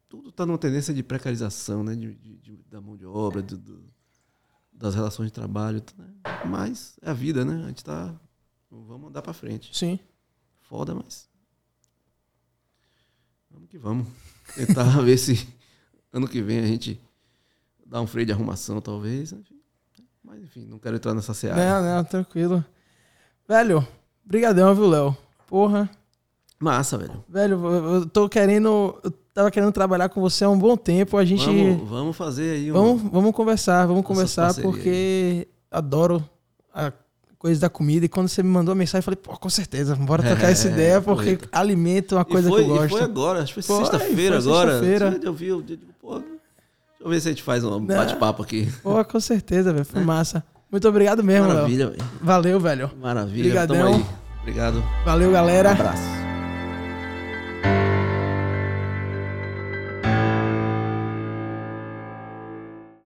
tudo está numa tendência de precarização, né, de, de- de- da mão de obra, do- do- das relações de trabalho, né? mas é a vida, né? A gente tá vamos andar para frente. Sim. Foda, mas. Vamos que vamos. Tentar ver se ano que vem a gente dá um freio de arrumação, talvez. enfim. Mas enfim, não quero entrar nessa seara. Não, não, tranquilo. Velho, brigadão, viu, Léo? Porra. Massa, velho. Velho, eu tô querendo. Eu tava querendo trabalhar com você há um bom tempo. A gente. Vamos, vamos fazer aí um. Vamos, vamos conversar, vamos conversar, porque adoro a coisa da comida. E quando você me mandou a mensagem, eu falei, pô, com certeza, bora trocar É, essa ideia, porque alimento é uma coisa foi, que eu e gosto. foi agora, acho que foi, sexta-feira agora. sexta-feira. Eu vi, eu digo, pô, deixa eu ver se a gente faz um bate-papo aqui. Pô, com certeza, velho. Foi massa. Muito obrigado mesmo. Maravilha, velho. Valeu, velho. Maravilha. Brigadão. Tamo aí. Obrigado. Valeu, galera. Um abraço.